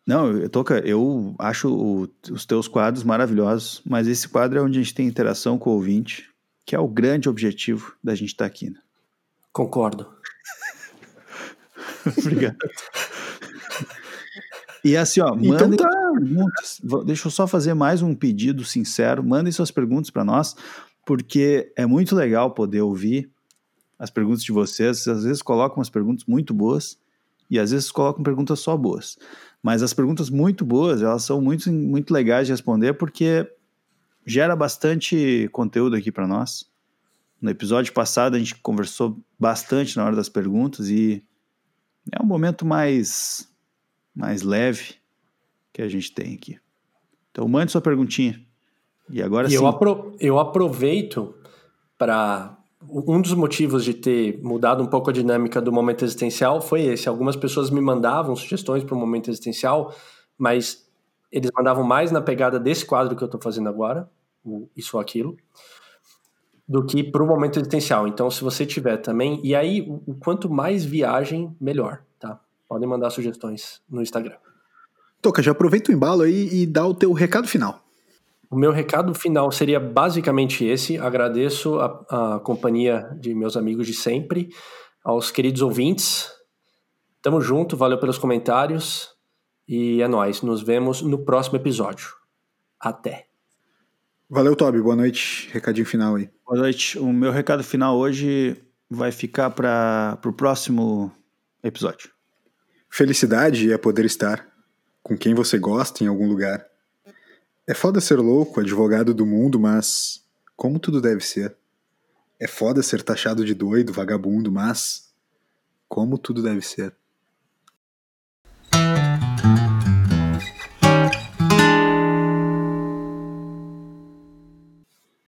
Speaker 3: Não, Toca, eu acho o, os teus quadros maravilhosos, mas esse quadro é onde a gente tem interação com o ouvinte, que é o grande objetivo da gente estar tá aqui. Né?
Speaker 2: Concordo.
Speaker 3: Obrigado. E assim, ó, então mandem tá. perguntas. Deixa eu só fazer mais um pedido sincero. Mandem suas perguntas para nós, porque é muito legal poder ouvir as perguntas de vocês. Às vezes colocam umas perguntas muito boas e às vezes colocam perguntas só boas. Mas as perguntas muito boas, elas são muito, muito legais de responder porque gera bastante conteúdo aqui para nós. No episódio passado a gente conversou bastante na hora das perguntas e é um momento mais mais leve que a gente tem aqui. Então mande sua perguntinha. E agora e sim.
Speaker 2: Eu, apro eu aproveito para. Um dos motivos de ter mudado um pouco a dinâmica do momento existencial foi esse. Algumas pessoas me mandavam sugestões para o momento existencial, mas eles mandavam mais na pegada desse quadro que eu estou fazendo agora, isso ou aquilo, do que para o momento existencial. Então, se você tiver também. E aí, o quanto mais viagem, melhor. Podem mandar sugestões no Instagram.
Speaker 1: Toca, já aproveita o embalo aí e dá o teu recado final.
Speaker 2: O meu recado final seria basicamente esse. Agradeço a, a companhia de meus amigos de sempre, aos queridos ouvintes. Tamo junto, valeu pelos comentários e é nóis. Nos vemos no próximo episódio. Até.
Speaker 1: Valeu, Toby. Boa noite. Recadinho final aí.
Speaker 3: Boa noite. O meu recado final hoje vai ficar para o próximo episódio.
Speaker 1: Felicidade é poder estar com quem você gosta em algum lugar. É foda ser louco, advogado do mundo, mas como tudo deve ser. É foda ser taxado de doido, vagabundo, mas como tudo deve ser.